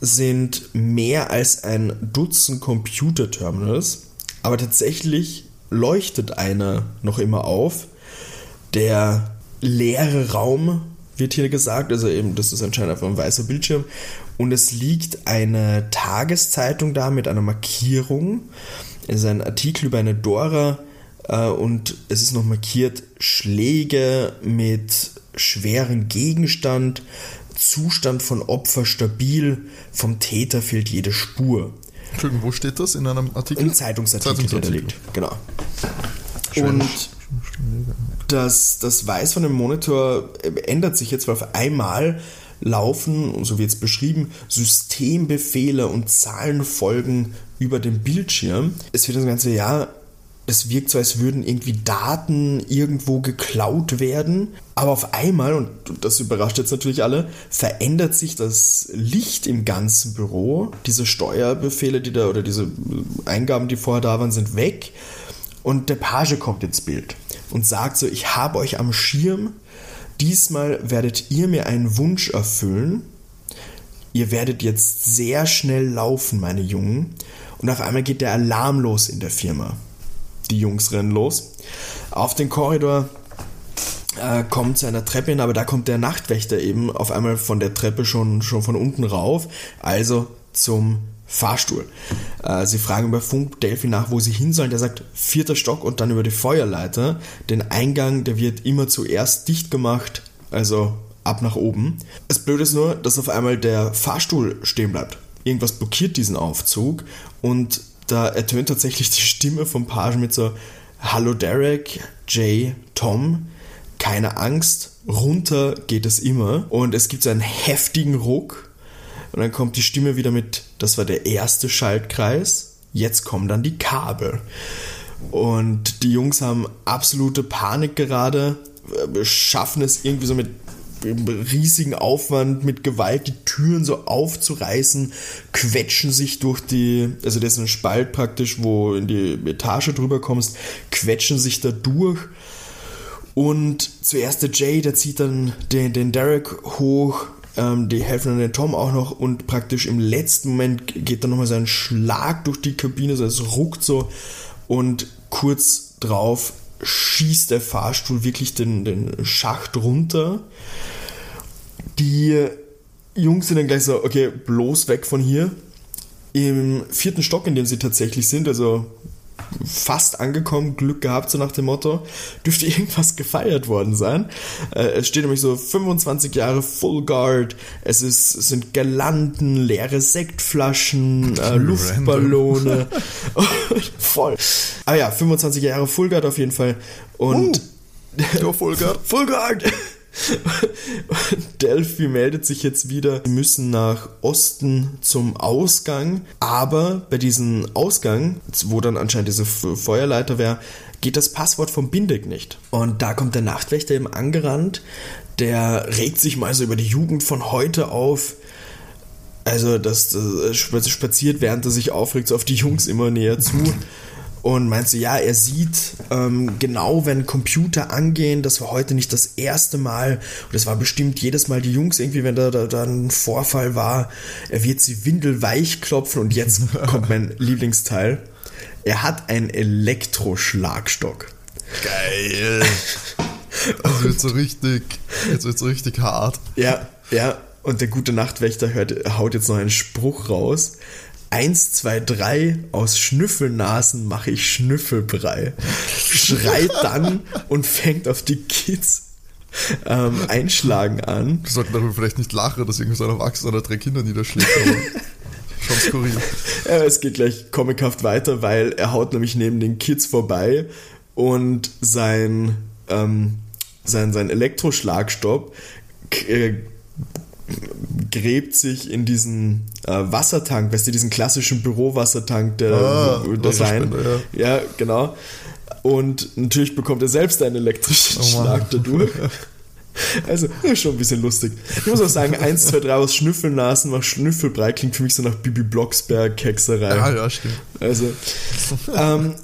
sind mehr als ein Dutzend Computerterminals, aber tatsächlich leuchtet einer noch immer auf. Der leere Raum wird hier gesagt, also eben, das ist anscheinend einfach ein weißer Bildschirm. Und es liegt eine Tageszeitung da mit einer Markierung. Es ist ein Artikel über eine Dora äh, und es ist noch markiert Schläge mit schweren Gegenstand, Zustand von Opfer stabil, vom Täter fehlt jede Spur. Entschuldigung, wo steht das? In einem Artikel? Ein Zeitungsartikel, der da Zeitungsartikel. liegt. Genau. Schwer. Und das, das Weiß von dem Monitor ändert sich jetzt, weil auf einmal laufen, so wie jetzt beschrieben, Systembefehle und Zahlenfolgen über dem Bildschirm. Es wird das ganze Jahr, es wirkt so, als würden irgendwie Daten irgendwo geklaut werden. Aber auf einmal, und das überrascht jetzt natürlich alle, verändert sich das Licht im ganzen Büro. Diese Steuerbefehle, die da, oder diese Eingaben, die vorher da waren, sind weg. Und der Page kommt ins Bild und sagt so, ich habe euch am Schirm, diesmal werdet ihr mir einen Wunsch erfüllen. Ihr werdet jetzt sehr schnell laufen, meine Jungen. Und auf einmal geht der Alarm los in der Firma. Die Jungs rennen los. Auf den Korridor äh, kommt zu einer Treppe hin, aber da kommt der Nachtwächter eben auf einmal von der Treppe schon, schon von unten rauf. Also zum Fahrstuhl. Äh, sie fragen bei Funk Delphi nach, wo sie hin sollen. Der sagt vierter Stock und dann über die Feuerleiter. Den Eingang, der wird immer zuerst dicht gemacht, also ab nach oben. Das Blöde ist nur, dass auf einmal der Fahrstuhl stehen bleibt. Irgendwas blockiert diesen Aufzug und da ertönt tatsächlich die Stimme vom Page mit so Hallo Derek, Jay, Tom, keine Angst, runter geht es immer. Und es gibt so einen heftigen Ruck. Und dann kommt die Stimme wieder mit, das war der erste Schaltkreis, jetzt kommen dann die Kabel. Und die Jungs haben absolute Panik gerade, schaffen es irgendwie so mit riesigen Aufwand mit Gewalt die Türen so aufzureißen, quetschen sich durch die, also das ist ein Spalt praktisch, wo in die Etage drüber kommst, quetschen sich da durch. Und zuerst der Jay, der zieht dann den, den Derek hoch, ähm, die helfen dann den Tom auch noch und praktisch im letzten Moment geht dann nochmal so ein Schlag durch die Kabine, so es ruckt so und kurz drauf schießt der Fahrstuhl wirklich den, den Schacht runter. Die Jungs sind dann gleich so, okay, bloß weg von hier. Im vierten Stock, in dem sie tatsächlich sind, also fast angekommen, Glück gehabt, so nach dem Motto, dürfte irgendwas gefeiert worden sein. Äh, es steht nämlich so 25 Jahre Full Guard, es, ist, es sind Girlanden, leere Sektflaschen, äh, Luftballone. Voll. Ah ja, 25 Jahre Full Guard auf jeden Fall. Und. Uh, Full Guard. Full Guard! Delphi meldet sich jetzt wieder. Sie müssen nach Osten zum Ausgang, aber bei diesem Ausgang, wo dann anscheinend diese Feuerleiter wäre, geht das Passwort vom Bindeck nicht. Und da kommt der Nachtwächter eben angerannt, der regt sich mal so über die Jugend von heute auf. Also, das, das spaziert, während er sich aufregt, so auf die Jungs immer näher zu und meinst du, ja, er sieht ähm, genau, wenn Computer angehen, das war heute nicht das erste Mal und das war bestimmt jedes Mal die Jungs irgendwie, wenn da, da, da ein Vorfall war, er wird sie windelweich klopfen und jetzt kommt mein Lieblingsteil. Er hat einen Elektroschlagstock. Geil. Das wird so richtig, jetzt wird so richtig hart. Ja, ja. Und der gute Nachtwächter hört, haut jetzt noch einen Spruch raus. 1, 2, 3, aus Schnüffelnasen mache ich Schnüffelbrei. Schreit dann und fängt auf die Kids ähm, einschlagen an. Wir sollten darüber vielleicht nicht lachen, dass irgendwie so ein Erwachsener oder drei Kinder niederschlägt, aber schon skurril. Ja, es geht gleich comichaft weiter, weil er haut nämlich neben den Kids vorbei und sein, ähm, sein, sein Elektroschlagstopp äh, gräbt sich in diesen äh, Wassertank, weißt du, diesen klassischen Bürowassertank der, ah, der rein. Ja. ja. genau. Und natürlich bekommt er selbst einen elektrischen oh Schlag dadurch. Also, schon ein bisschen lustig. Ich muss auch sagen, 1, 2, 3 aus Schnüffelnasen macht Schnüffelbrei klingt für mich so nach Bibi Blocksberg Kekserei. Ja, ja, stimmt. Also, ähm,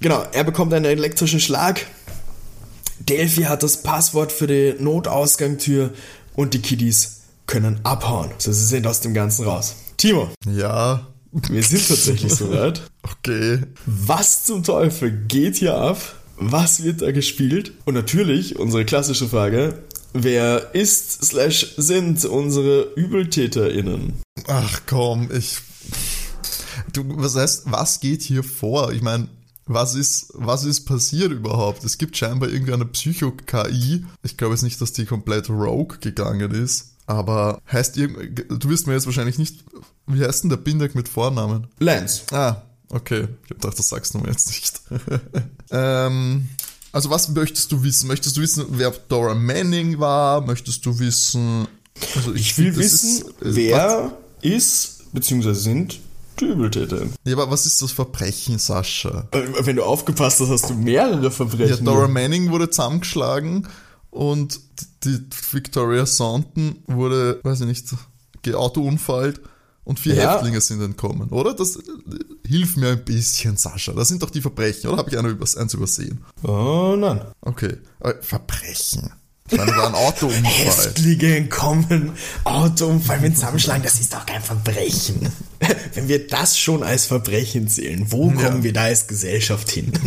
genau, er bekommt einen elektrischen Schlag. Delphi hat das Passwort für die Notausgangtür und die Kiddies können abhauen. So, sie sind aus dem Ganzen raus. Timo. Ja. Wir sind tatsächlich soweit. Okay. Was zum Teufel geht hier ab? Was wird da gespielt? Und natürlich unsere klassische Frage, wer ist slash sind unsere ÜbeltäterInnen? Ach komm, ich... Du, was heißt, was geht hier vor? Ich meine, was ist, was ist passiert überhaupt? Es gibt scheinbar irgendeine Psycho-KI. Ich glaube jetzt nicht, dass die komplett rogue gegangen ist. Aber heißt ihr, du wirst mir jetzt wahrscheinlich nicht, wie heißt denn der Bindeck mit Vornamen? Lance. Ah, okay. Ich hab gedacht, das sagst du mir jetzt nicht. ähm, also was möchtest du wissen? Möchtest du wissen, wer Dora Manning war? Möchtest du wissen... Also ich, ich will wissen, ist, äh, wer was? ist, beziehungsweise sind die Übeltäterin. Ja, aber was ist das Verbrechen, Sascha? Äh, wenn du aufgepasst hast, hast du mehrere Verbrechen. Ja, Dora Manning wurde zusammengeschlagen und die Victoria Saunton wurde, weiß ich nicht, geautounfallt und vier ja. Häftlinge sind entkommen, oder? Das äh, hilft mir ein bisschen, Sascha. Das sind doch die Verbrechen, oder habe ich eins übersehen? Oh nein. Okay. Äh, Verbrechen. Ich meine, war ein Autounfall. Häftlinge entkommen, Autounfall mit Zusammenschlagen, das ist doch kein Verbrechen. Wenn wir das schon als Verbrechen zählen, wo kommen ja. wir da als Gesellschaft hin?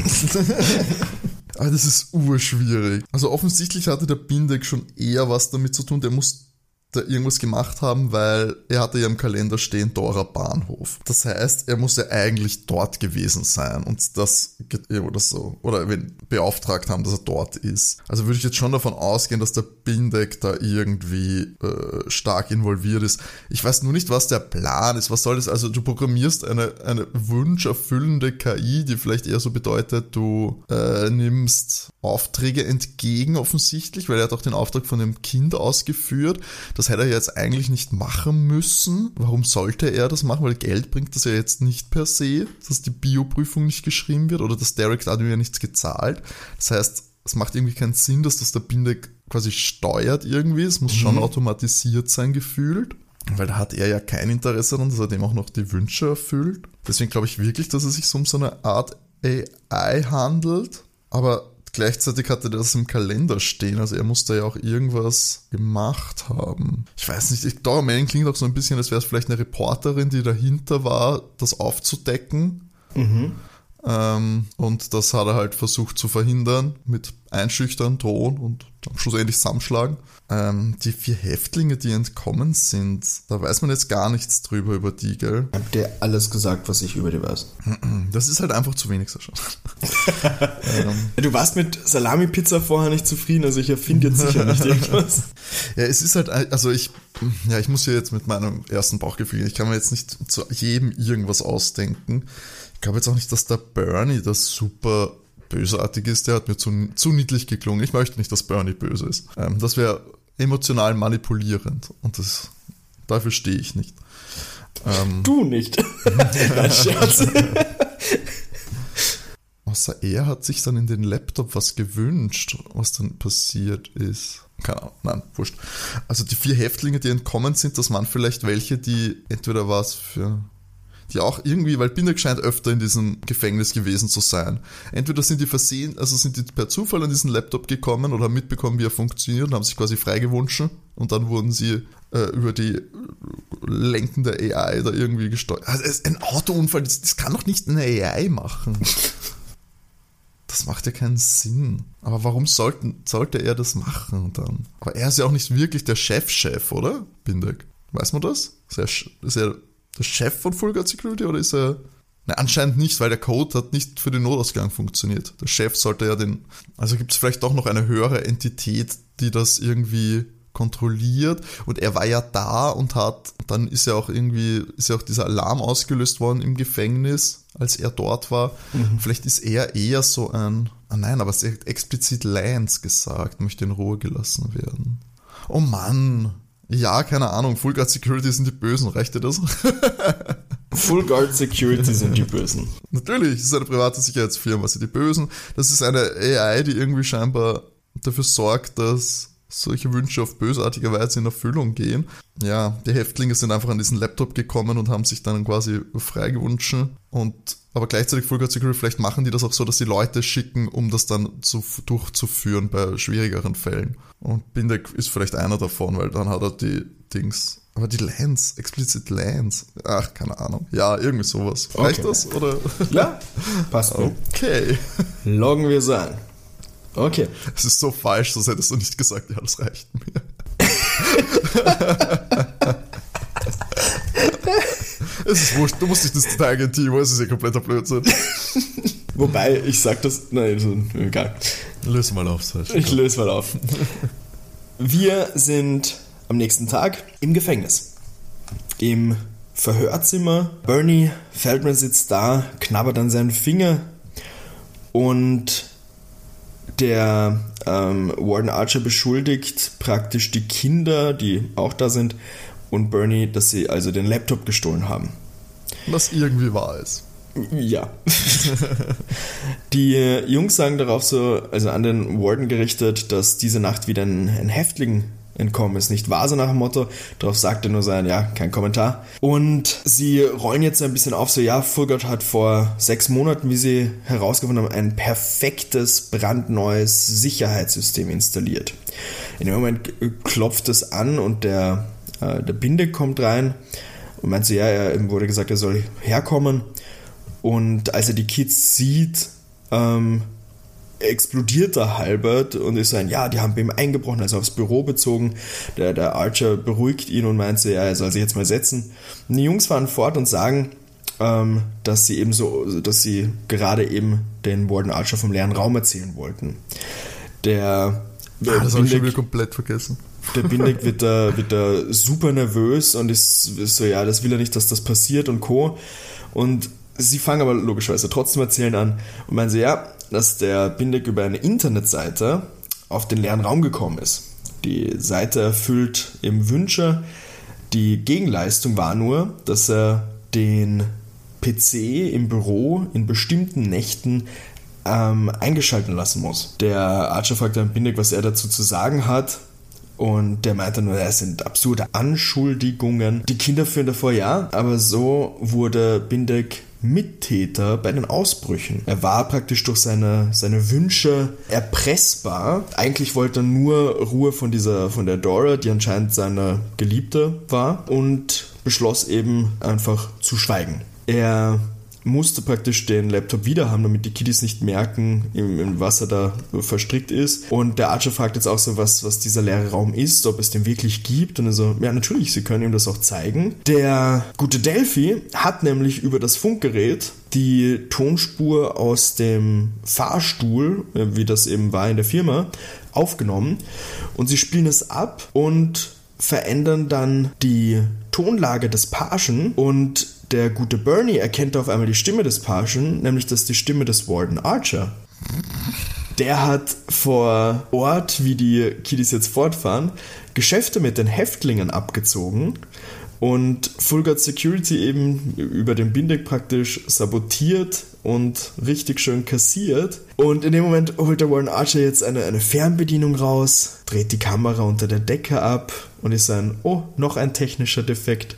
Aber das ist urschwierig. Also offensichtlich hatte der Bindeck schon eher was damit zu tun. Der muss da irgendwas gemacht haben, weil er hatte ja im Kalender stehen Dora Bahnhof. Das heißt, er muss ja eigentlich dort gewesen sein und das oder so oder wenn beauftragt haben, dass er dort ist. Also würde ich jetzt schon davon ausgehen, dass der Bindeck da irgendwie äh, stark involviert ist. Ich weiß nur nicht, was der Plan ist. Was soll das? Also du programmierst eine eine wunscherfüllende KI, die vielleicht eher so bedeutet, du äh, nimmst Aufträge entgegen offensichtlich, weil er hat auch den Auftrag von dem Kind ausgeführt. Das hätte er jetzt eigentlich nicht machen müssen. Warum sollte er das machen? Weil Geld bringt das ja jetzt nicht per se, dass die Bioprüfung nicht geschrieben wird oder dass Derek ihm ja nichts gezahlt. Das heißt, es macht irgendwie keinen Sinn, dass das der Binde quasi steuert irgendwie. Es muss mhm. schon automatisiert sein, gefühlt. Weil da hat er ja kein Interesse daran, dass er dem auch noch die Wünsche erfüllt. Deswegen glaube ich wirklich, dass es sich so um so eine Art AI handelt. Aber Gleichzeitig hatte er das im Kalender stehen, also er musste ja auch irgendwas gemacht haben. Ich weiß nicht, Dora Manning klingt auch so ein bisschen, als wäre es vielleicht eine Reporterin, die dahinter war, das aufzudecken. Mhm. Ähm, und das hat er halt versucht zu verhindern mit Einschüchtern, Drohen und schlussendlich zusammenschlagen. Ähm, die vier Häftlinge, die entkommen sind, da weiß man jetzt gar nichts drüber über die, gell? Habt ihr alles gesagt, was ich über die weiß? Das ist halt einfach zu wenig, Sascha. ähm. Du warst mit Salami-Pizza vorher nicht zufrieden, also ich erfinde jetzt sicher nicht irgendwas. ja, es ist halt, also ich, ja, ich muss ja jetzt mit meinem ersten Bauchgefühl, ich kann mir jetzt nicht zu jedem irgendwas ausdenken. Ich glaube jetzt auch nicht, dass der Bernie das super bösartig ist. Der hat mir zu, zu niedlich geklungen. Ich möchte nicht, dass Bernie böse ist. Ähm, das wäre emotional manipulierend und das, dafür stehe ich nicht. Ähm, du nicht. Nein, Scherz. Außer er hat sich dann in den Laptop was gewünscht, was dann passiert ist. Keine Ahnung, nein, wurscht. Also die vier Häftlinge, die entkommen sind, das waren vielleicht welche, die entweder was für die auch irgendwie, weil Bindeck scheint öfter in diesem Gefängnis gewesen zu sein. Entweder sind die versehen, also sind die per Zufall an diesen Laptop gekommen oder haben mitbekommen, wie er funktioniert und haben sich quasi freigewünscht und dann wurden sie äh, über die lenkende AI da irgendwie gesteuert. Also ein Autounfall, das, das kann doch nicht eine AI machen. Das macht ja keinen Sinn. Aber warum sollten, sollte er das machen dann? Aber er ist ja auch nicht wirklich der Chef-Chef, -Chef, oder? Bindeck. Weiß man das? Ist er, ist er der Chef von Full Guard Security oder ist er. Na, anscheinend nicht, weil der Code hat nicht für den Notausgang funktioniert. Der Chef sollte ja den. Also gibt es vielleicht doch noch eine höhere Entität, die das irgendwie kontrolliert und er war ja da und hat, dann ist ja auch irgendwie, ist ja auch dieser Alarm ausgelöst worden im Gefängnis, als er dort war. Mhm. Vielleicht ist er eher so ein, ah nein, aber es hat explizit Lance gesagt, möchte in Ruhe gelassen werden. Oh Mann, ja, keine Ahnung. Full Guard Security sind die Bösen, reicht dir das? Full Guard Security sind die Bösen. Natürlich, es ist eine private Sicherheitsfirma, sind die Bösen. Das ist eine AI, die irgendwie scheinbar dafür sorgt, dass solche Wünsche auf bösartige Weise in Erfüllung gehen. Ja, die Häftlinge sind einfach an diesen Laptop gekommen und haben sich dann quasi freigewünscht und aber gleichzeitig Full Guard Security, vielleicht machen die das auch so, dass sie Leute schicken, um das dann zu, durchzuführen bei schwierigeren Fällen. Und Bindeck ist vielleicht einer davon, weil dann hat er die Dings. Aber die Lens, explizit Lens. Ach, keine Ahnung. Ja, irgendwie sowas. Reicht okay. das? Oder? Ja, passt. Okay. Loggen wir es an. Okay. Es ist so falsch, sonst hättest du nicht gesagt, ja, das reicht mir. es ist wurscht, du musst nicht das Detail Timo, es ist ja kompletter Blödsinn. Wobei, ich sag das, nein, so, egal. Löse mal auf, Serge. Ich löse mal auf. Wir sind am nächsten Tag im Gefängnis. Im Verhörzimmer. Bernie Feldman sitzt da, knabbert an seinen Finger und der ähm, Warden Archer beschuldigt praktisch die Kinder, die auch da sind, und Bernie, dass sie also den Laptop gestohlen haben. Was irgendwie wahr ist. Ja. die Jungs sagen darauf so, also an den Warden gerichtet, dass diese Nacht wieder ein, ein Häftling entkommen ist. Nicht wahr, so nach dem Motto. Darauf sagt er nur sein, ja, kein Kommentar. Und sie rollen jetzt ein bisschen auf, so, ja, Fulgert hat vor sechs Monaten, wie sie herausgefunden haben, ein perfektes, brandneues Sicherheitssystem installiert. In dem Moment klopft es an und der, äh, der Binde kommt rein und meint so, ja, er wurde gesagt, er soll herkommen. Und als er die Kids sieht, ähm, explodiert da halbert und ist ein, ja, die haben bei ihm eingebrochen, also aufs Büro bezogen. Der, der Archer beruhigt ihn und meint ja, er soll sich jetzt mal setzen. Und die Jungs fahren fort und sagen, ähm, dass sie eben so, dass sie gerade eben den Warden Archer vom leeren Raum erzählen wollten. Der ah, das habe ich schon wieder komplett vergessen. Der Bindeck wird da, wird da super nervös und ist, ist so, ja, das will er nicht, dass das passiert und Co. Und sie fangen aber logischerweise trotzdem erzählen an und meinen sie, ja, dass der Bindeck über eine Internetseite auf den leeren Raum gekommen ist. Die Seite erfüllt eben Wünsche. Die Gegenleistung war nur, dass er den PC im Büro in bestimmten Nächten ähm, eingeschalten lassen muss. Der Archer fragt dann Bindeck, was er dazu zu sagen hat. Und der meinte nur, das sind absurde Anschuldigungen. Die Kinder führen davor ja, aber so wurde Bindeck Mittäter bei den Ausbrüchen. Er war praktisch durch seine, seine Wünsche erpressbar. Eigentlich wollte er nur Ruhe von dieser, von der Dora, die anscheinend seine Geliebte war, und beschloss eben einfach zu schweigen. Er musste praktisch den Laptop wieder haben, damit die Kiddies nicht merken, in, in was er da verstrickt ist. Und der Archer fragt jetzt auch so, was, was dieser leere Raum ist, ob es den wirklich gibt. Und er so, ja, natürlich, sie können ihm das auch zeigen. Der gute Delphi hat nämlich über das Funkgerät die Tonspur aus dem Fahrstuhl, äh, wie das eben war in der Firma, aufgenommen. Und sie spielen es ab und verändern dann die Tonlage des Pagen und der gute Bernie erkennt auf einmal die Stimme des Pagen, nämlich das ist die Stimme des Warden Archer. Der hat vor Ort, wie die Kiddies jetzt fortfahren, Geschäfte mit den Häftlingen abgezogen und God Security eben über den Bindeck praktisch sabotiert und richtig schön kassiert. Und in dem Moment holt der Warren Archer jetzt eine, eine Fernbedienung raus, dreht die Kamera unter der Decke ab und ist ein, oh, noch ein technischer Defekt,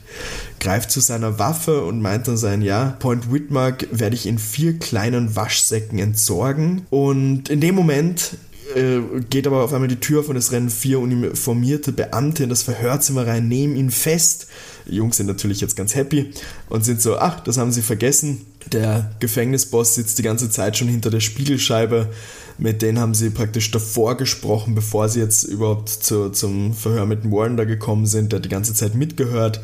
greift zu seiner Waffe und meint dann sein, ja, Point Whitmark werde ich in vier kleinen Waschsäcken entsorgen. Und in dem Moment äh, geht aber auf einmal die Tür von das Rennen vier uniformierte Beamte in das Verhörzimmer rein, nehmen ihn fest Jungs sind natürlich jetzt ganz happy und sind so, ach, das haben sie vergessen. Der Gefängnisboss sitzt die ganze Zeit schon hinter der Spiegelscheibe. Mit denen haben sie praktisch davor gesprochen, bevor sie jetzt überhaupt zu, zum Verhör mit Warren da gekommen sind. Der hat die ganze Zeit mitgehört.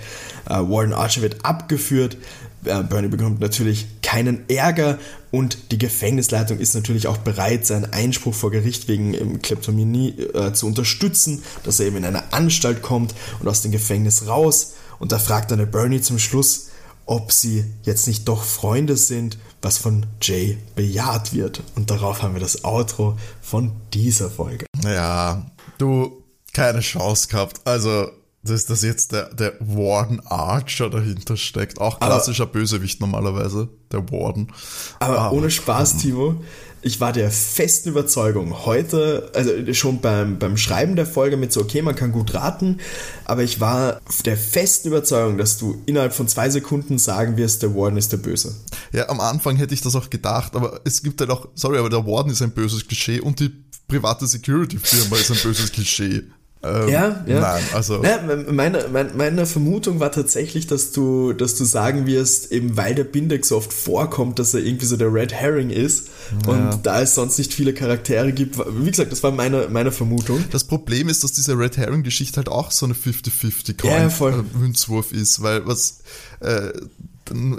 Uh, Warren Archer wird abgeführt. Uh, Bernie bekommt natürlich keinen Ärger und die Gefängnisleitung ist natürlich auch bereit, seinen Einspruch vor Gericht wegen ähm, Kleptomanie äh, zu unterstützen, dass er eben in eine Anstalt kommt und aus dem Gefängnis raus. Und da fragt dann der Bernie zum Schluss, ob sie jetzt nicht doch Freunde sind, was von Jay bejaht wird. Und darauf haben wir das Outro von dieser Folge. Ja, du, keine Chance gehabt. Also, dass das jetzt der, der Warden Archer dahinter steckt. Auch klassischer aber, Bösewicht normalerweise, der Warden. Aber, aber ohne Spaß, Timo, ich war der festen Überzeugung, heute, also schon beim, beim Schreiben der Folge mit so, okay, man kann gut raten, aber ich war der festen Überzeugung, dass du innerhalb von zwei Sekunden sagen wirst, der Warden ist der Böse. Ja, am Anfang hätte ich das auch gedacht, aber es gibt halt auch, sorry, aber der Warden ist ein böses Klischee und die private Security-Firma ist ein böses Klischee. Ähm, ja, ja. Nein, also. Ja, meine, meine, meine Vermutung war tatsächlich, dass du, dass du sagen wirst, eben weil der Bindex so oft vorkommt, dass er irgendwie so der Red Herring ist ja. und da es sonst nicht viele Charaktere gibt. Wie gesagt, das war meine, meine Vermutung. Das Problem ist, dass diese Red Herring-Geschichte halt auch so eine 50-50 ja, äh, Münzwurf ist, weil was, äh,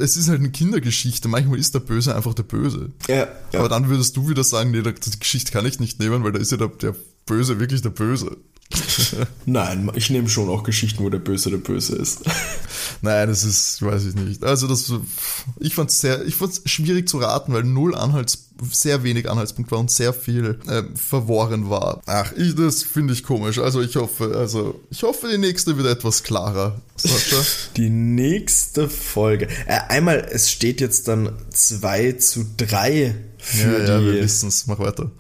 es ist halt eine Kindergeschichte. Manchmal ist der Böse einfach der Böse. Ja, ja. Aber dann würdest du wieder sagen, nee, die Geschichte kann ich nicht nehmen, weil da ist ja der, der Böse wirklich der Böse. Nein, ich nehme schon auch Geschichten, wo der Böse der Böse ist. Nein, das ist, weiß ich nicht. Also das, ich es sehr, ich fand schwierig zu raten, weil null Anhalts, sehr wenig Anhaltspunkt war und sehr viel äh, verworren war. Ach, ich, das finde ich komisch. Also ich hoffe, also ich hoffe, die nächste wird etwas klarer. Sascha. Die nächste Folge. Äh, einmal, es steht jetzt dann 2 zu 3 für ja, ja, die. wir wissen es. Mach weiter.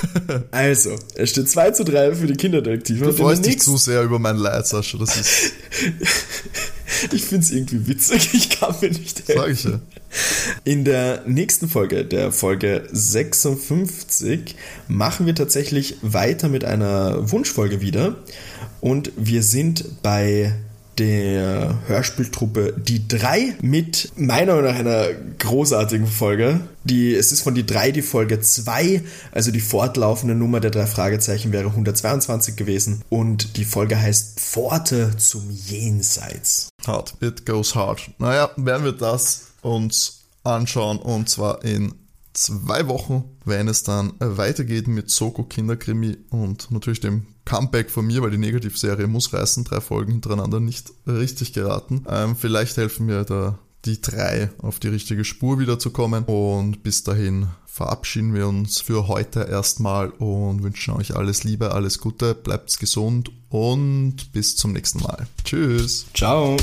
also, es steht 2 zu 3 für die Kinderdetektive. Du freust dich zu sehr über mein Leid, Sascha. Das ist. ich finde es irgendwie witzig. Ich kann mir nicht helfen. Sag ich ja. In der nächsten Folge, der Folge 56, machen wir tatsächlich weiter mit einer Wunschfolge wieder. Und wir sind bei der Hörspieltruppe Die Drei mit meiner Meinung nach einer großartigen Folge. Die, es ist von Die Drei die Folge 2, also die fortlaufende Nummer der drei Fragezeichen wäre 122 gewesen und die Folge heißt Pforte zum Jenseits. Hard, it goes hard. Naja, werden wir das uns anschauen und zwar in zwei Wochen, wenn es dann weitergeht mit Soko Kinderkrimi und natürlich dem Comeback von mir, weil die Negativserie muss reißen, drei Folgen hintereinander nicht richtig geraten. Ähm, vielleicht helfen mir da die drei auf die richtige Spur wiederzukommen und bis dahin verabschieden wir uns für heute erstmal und wünschen euch alles Liebe, alles Gute, bleibt gesund und bis zum nächsten Mal. Tschüss. Ciao.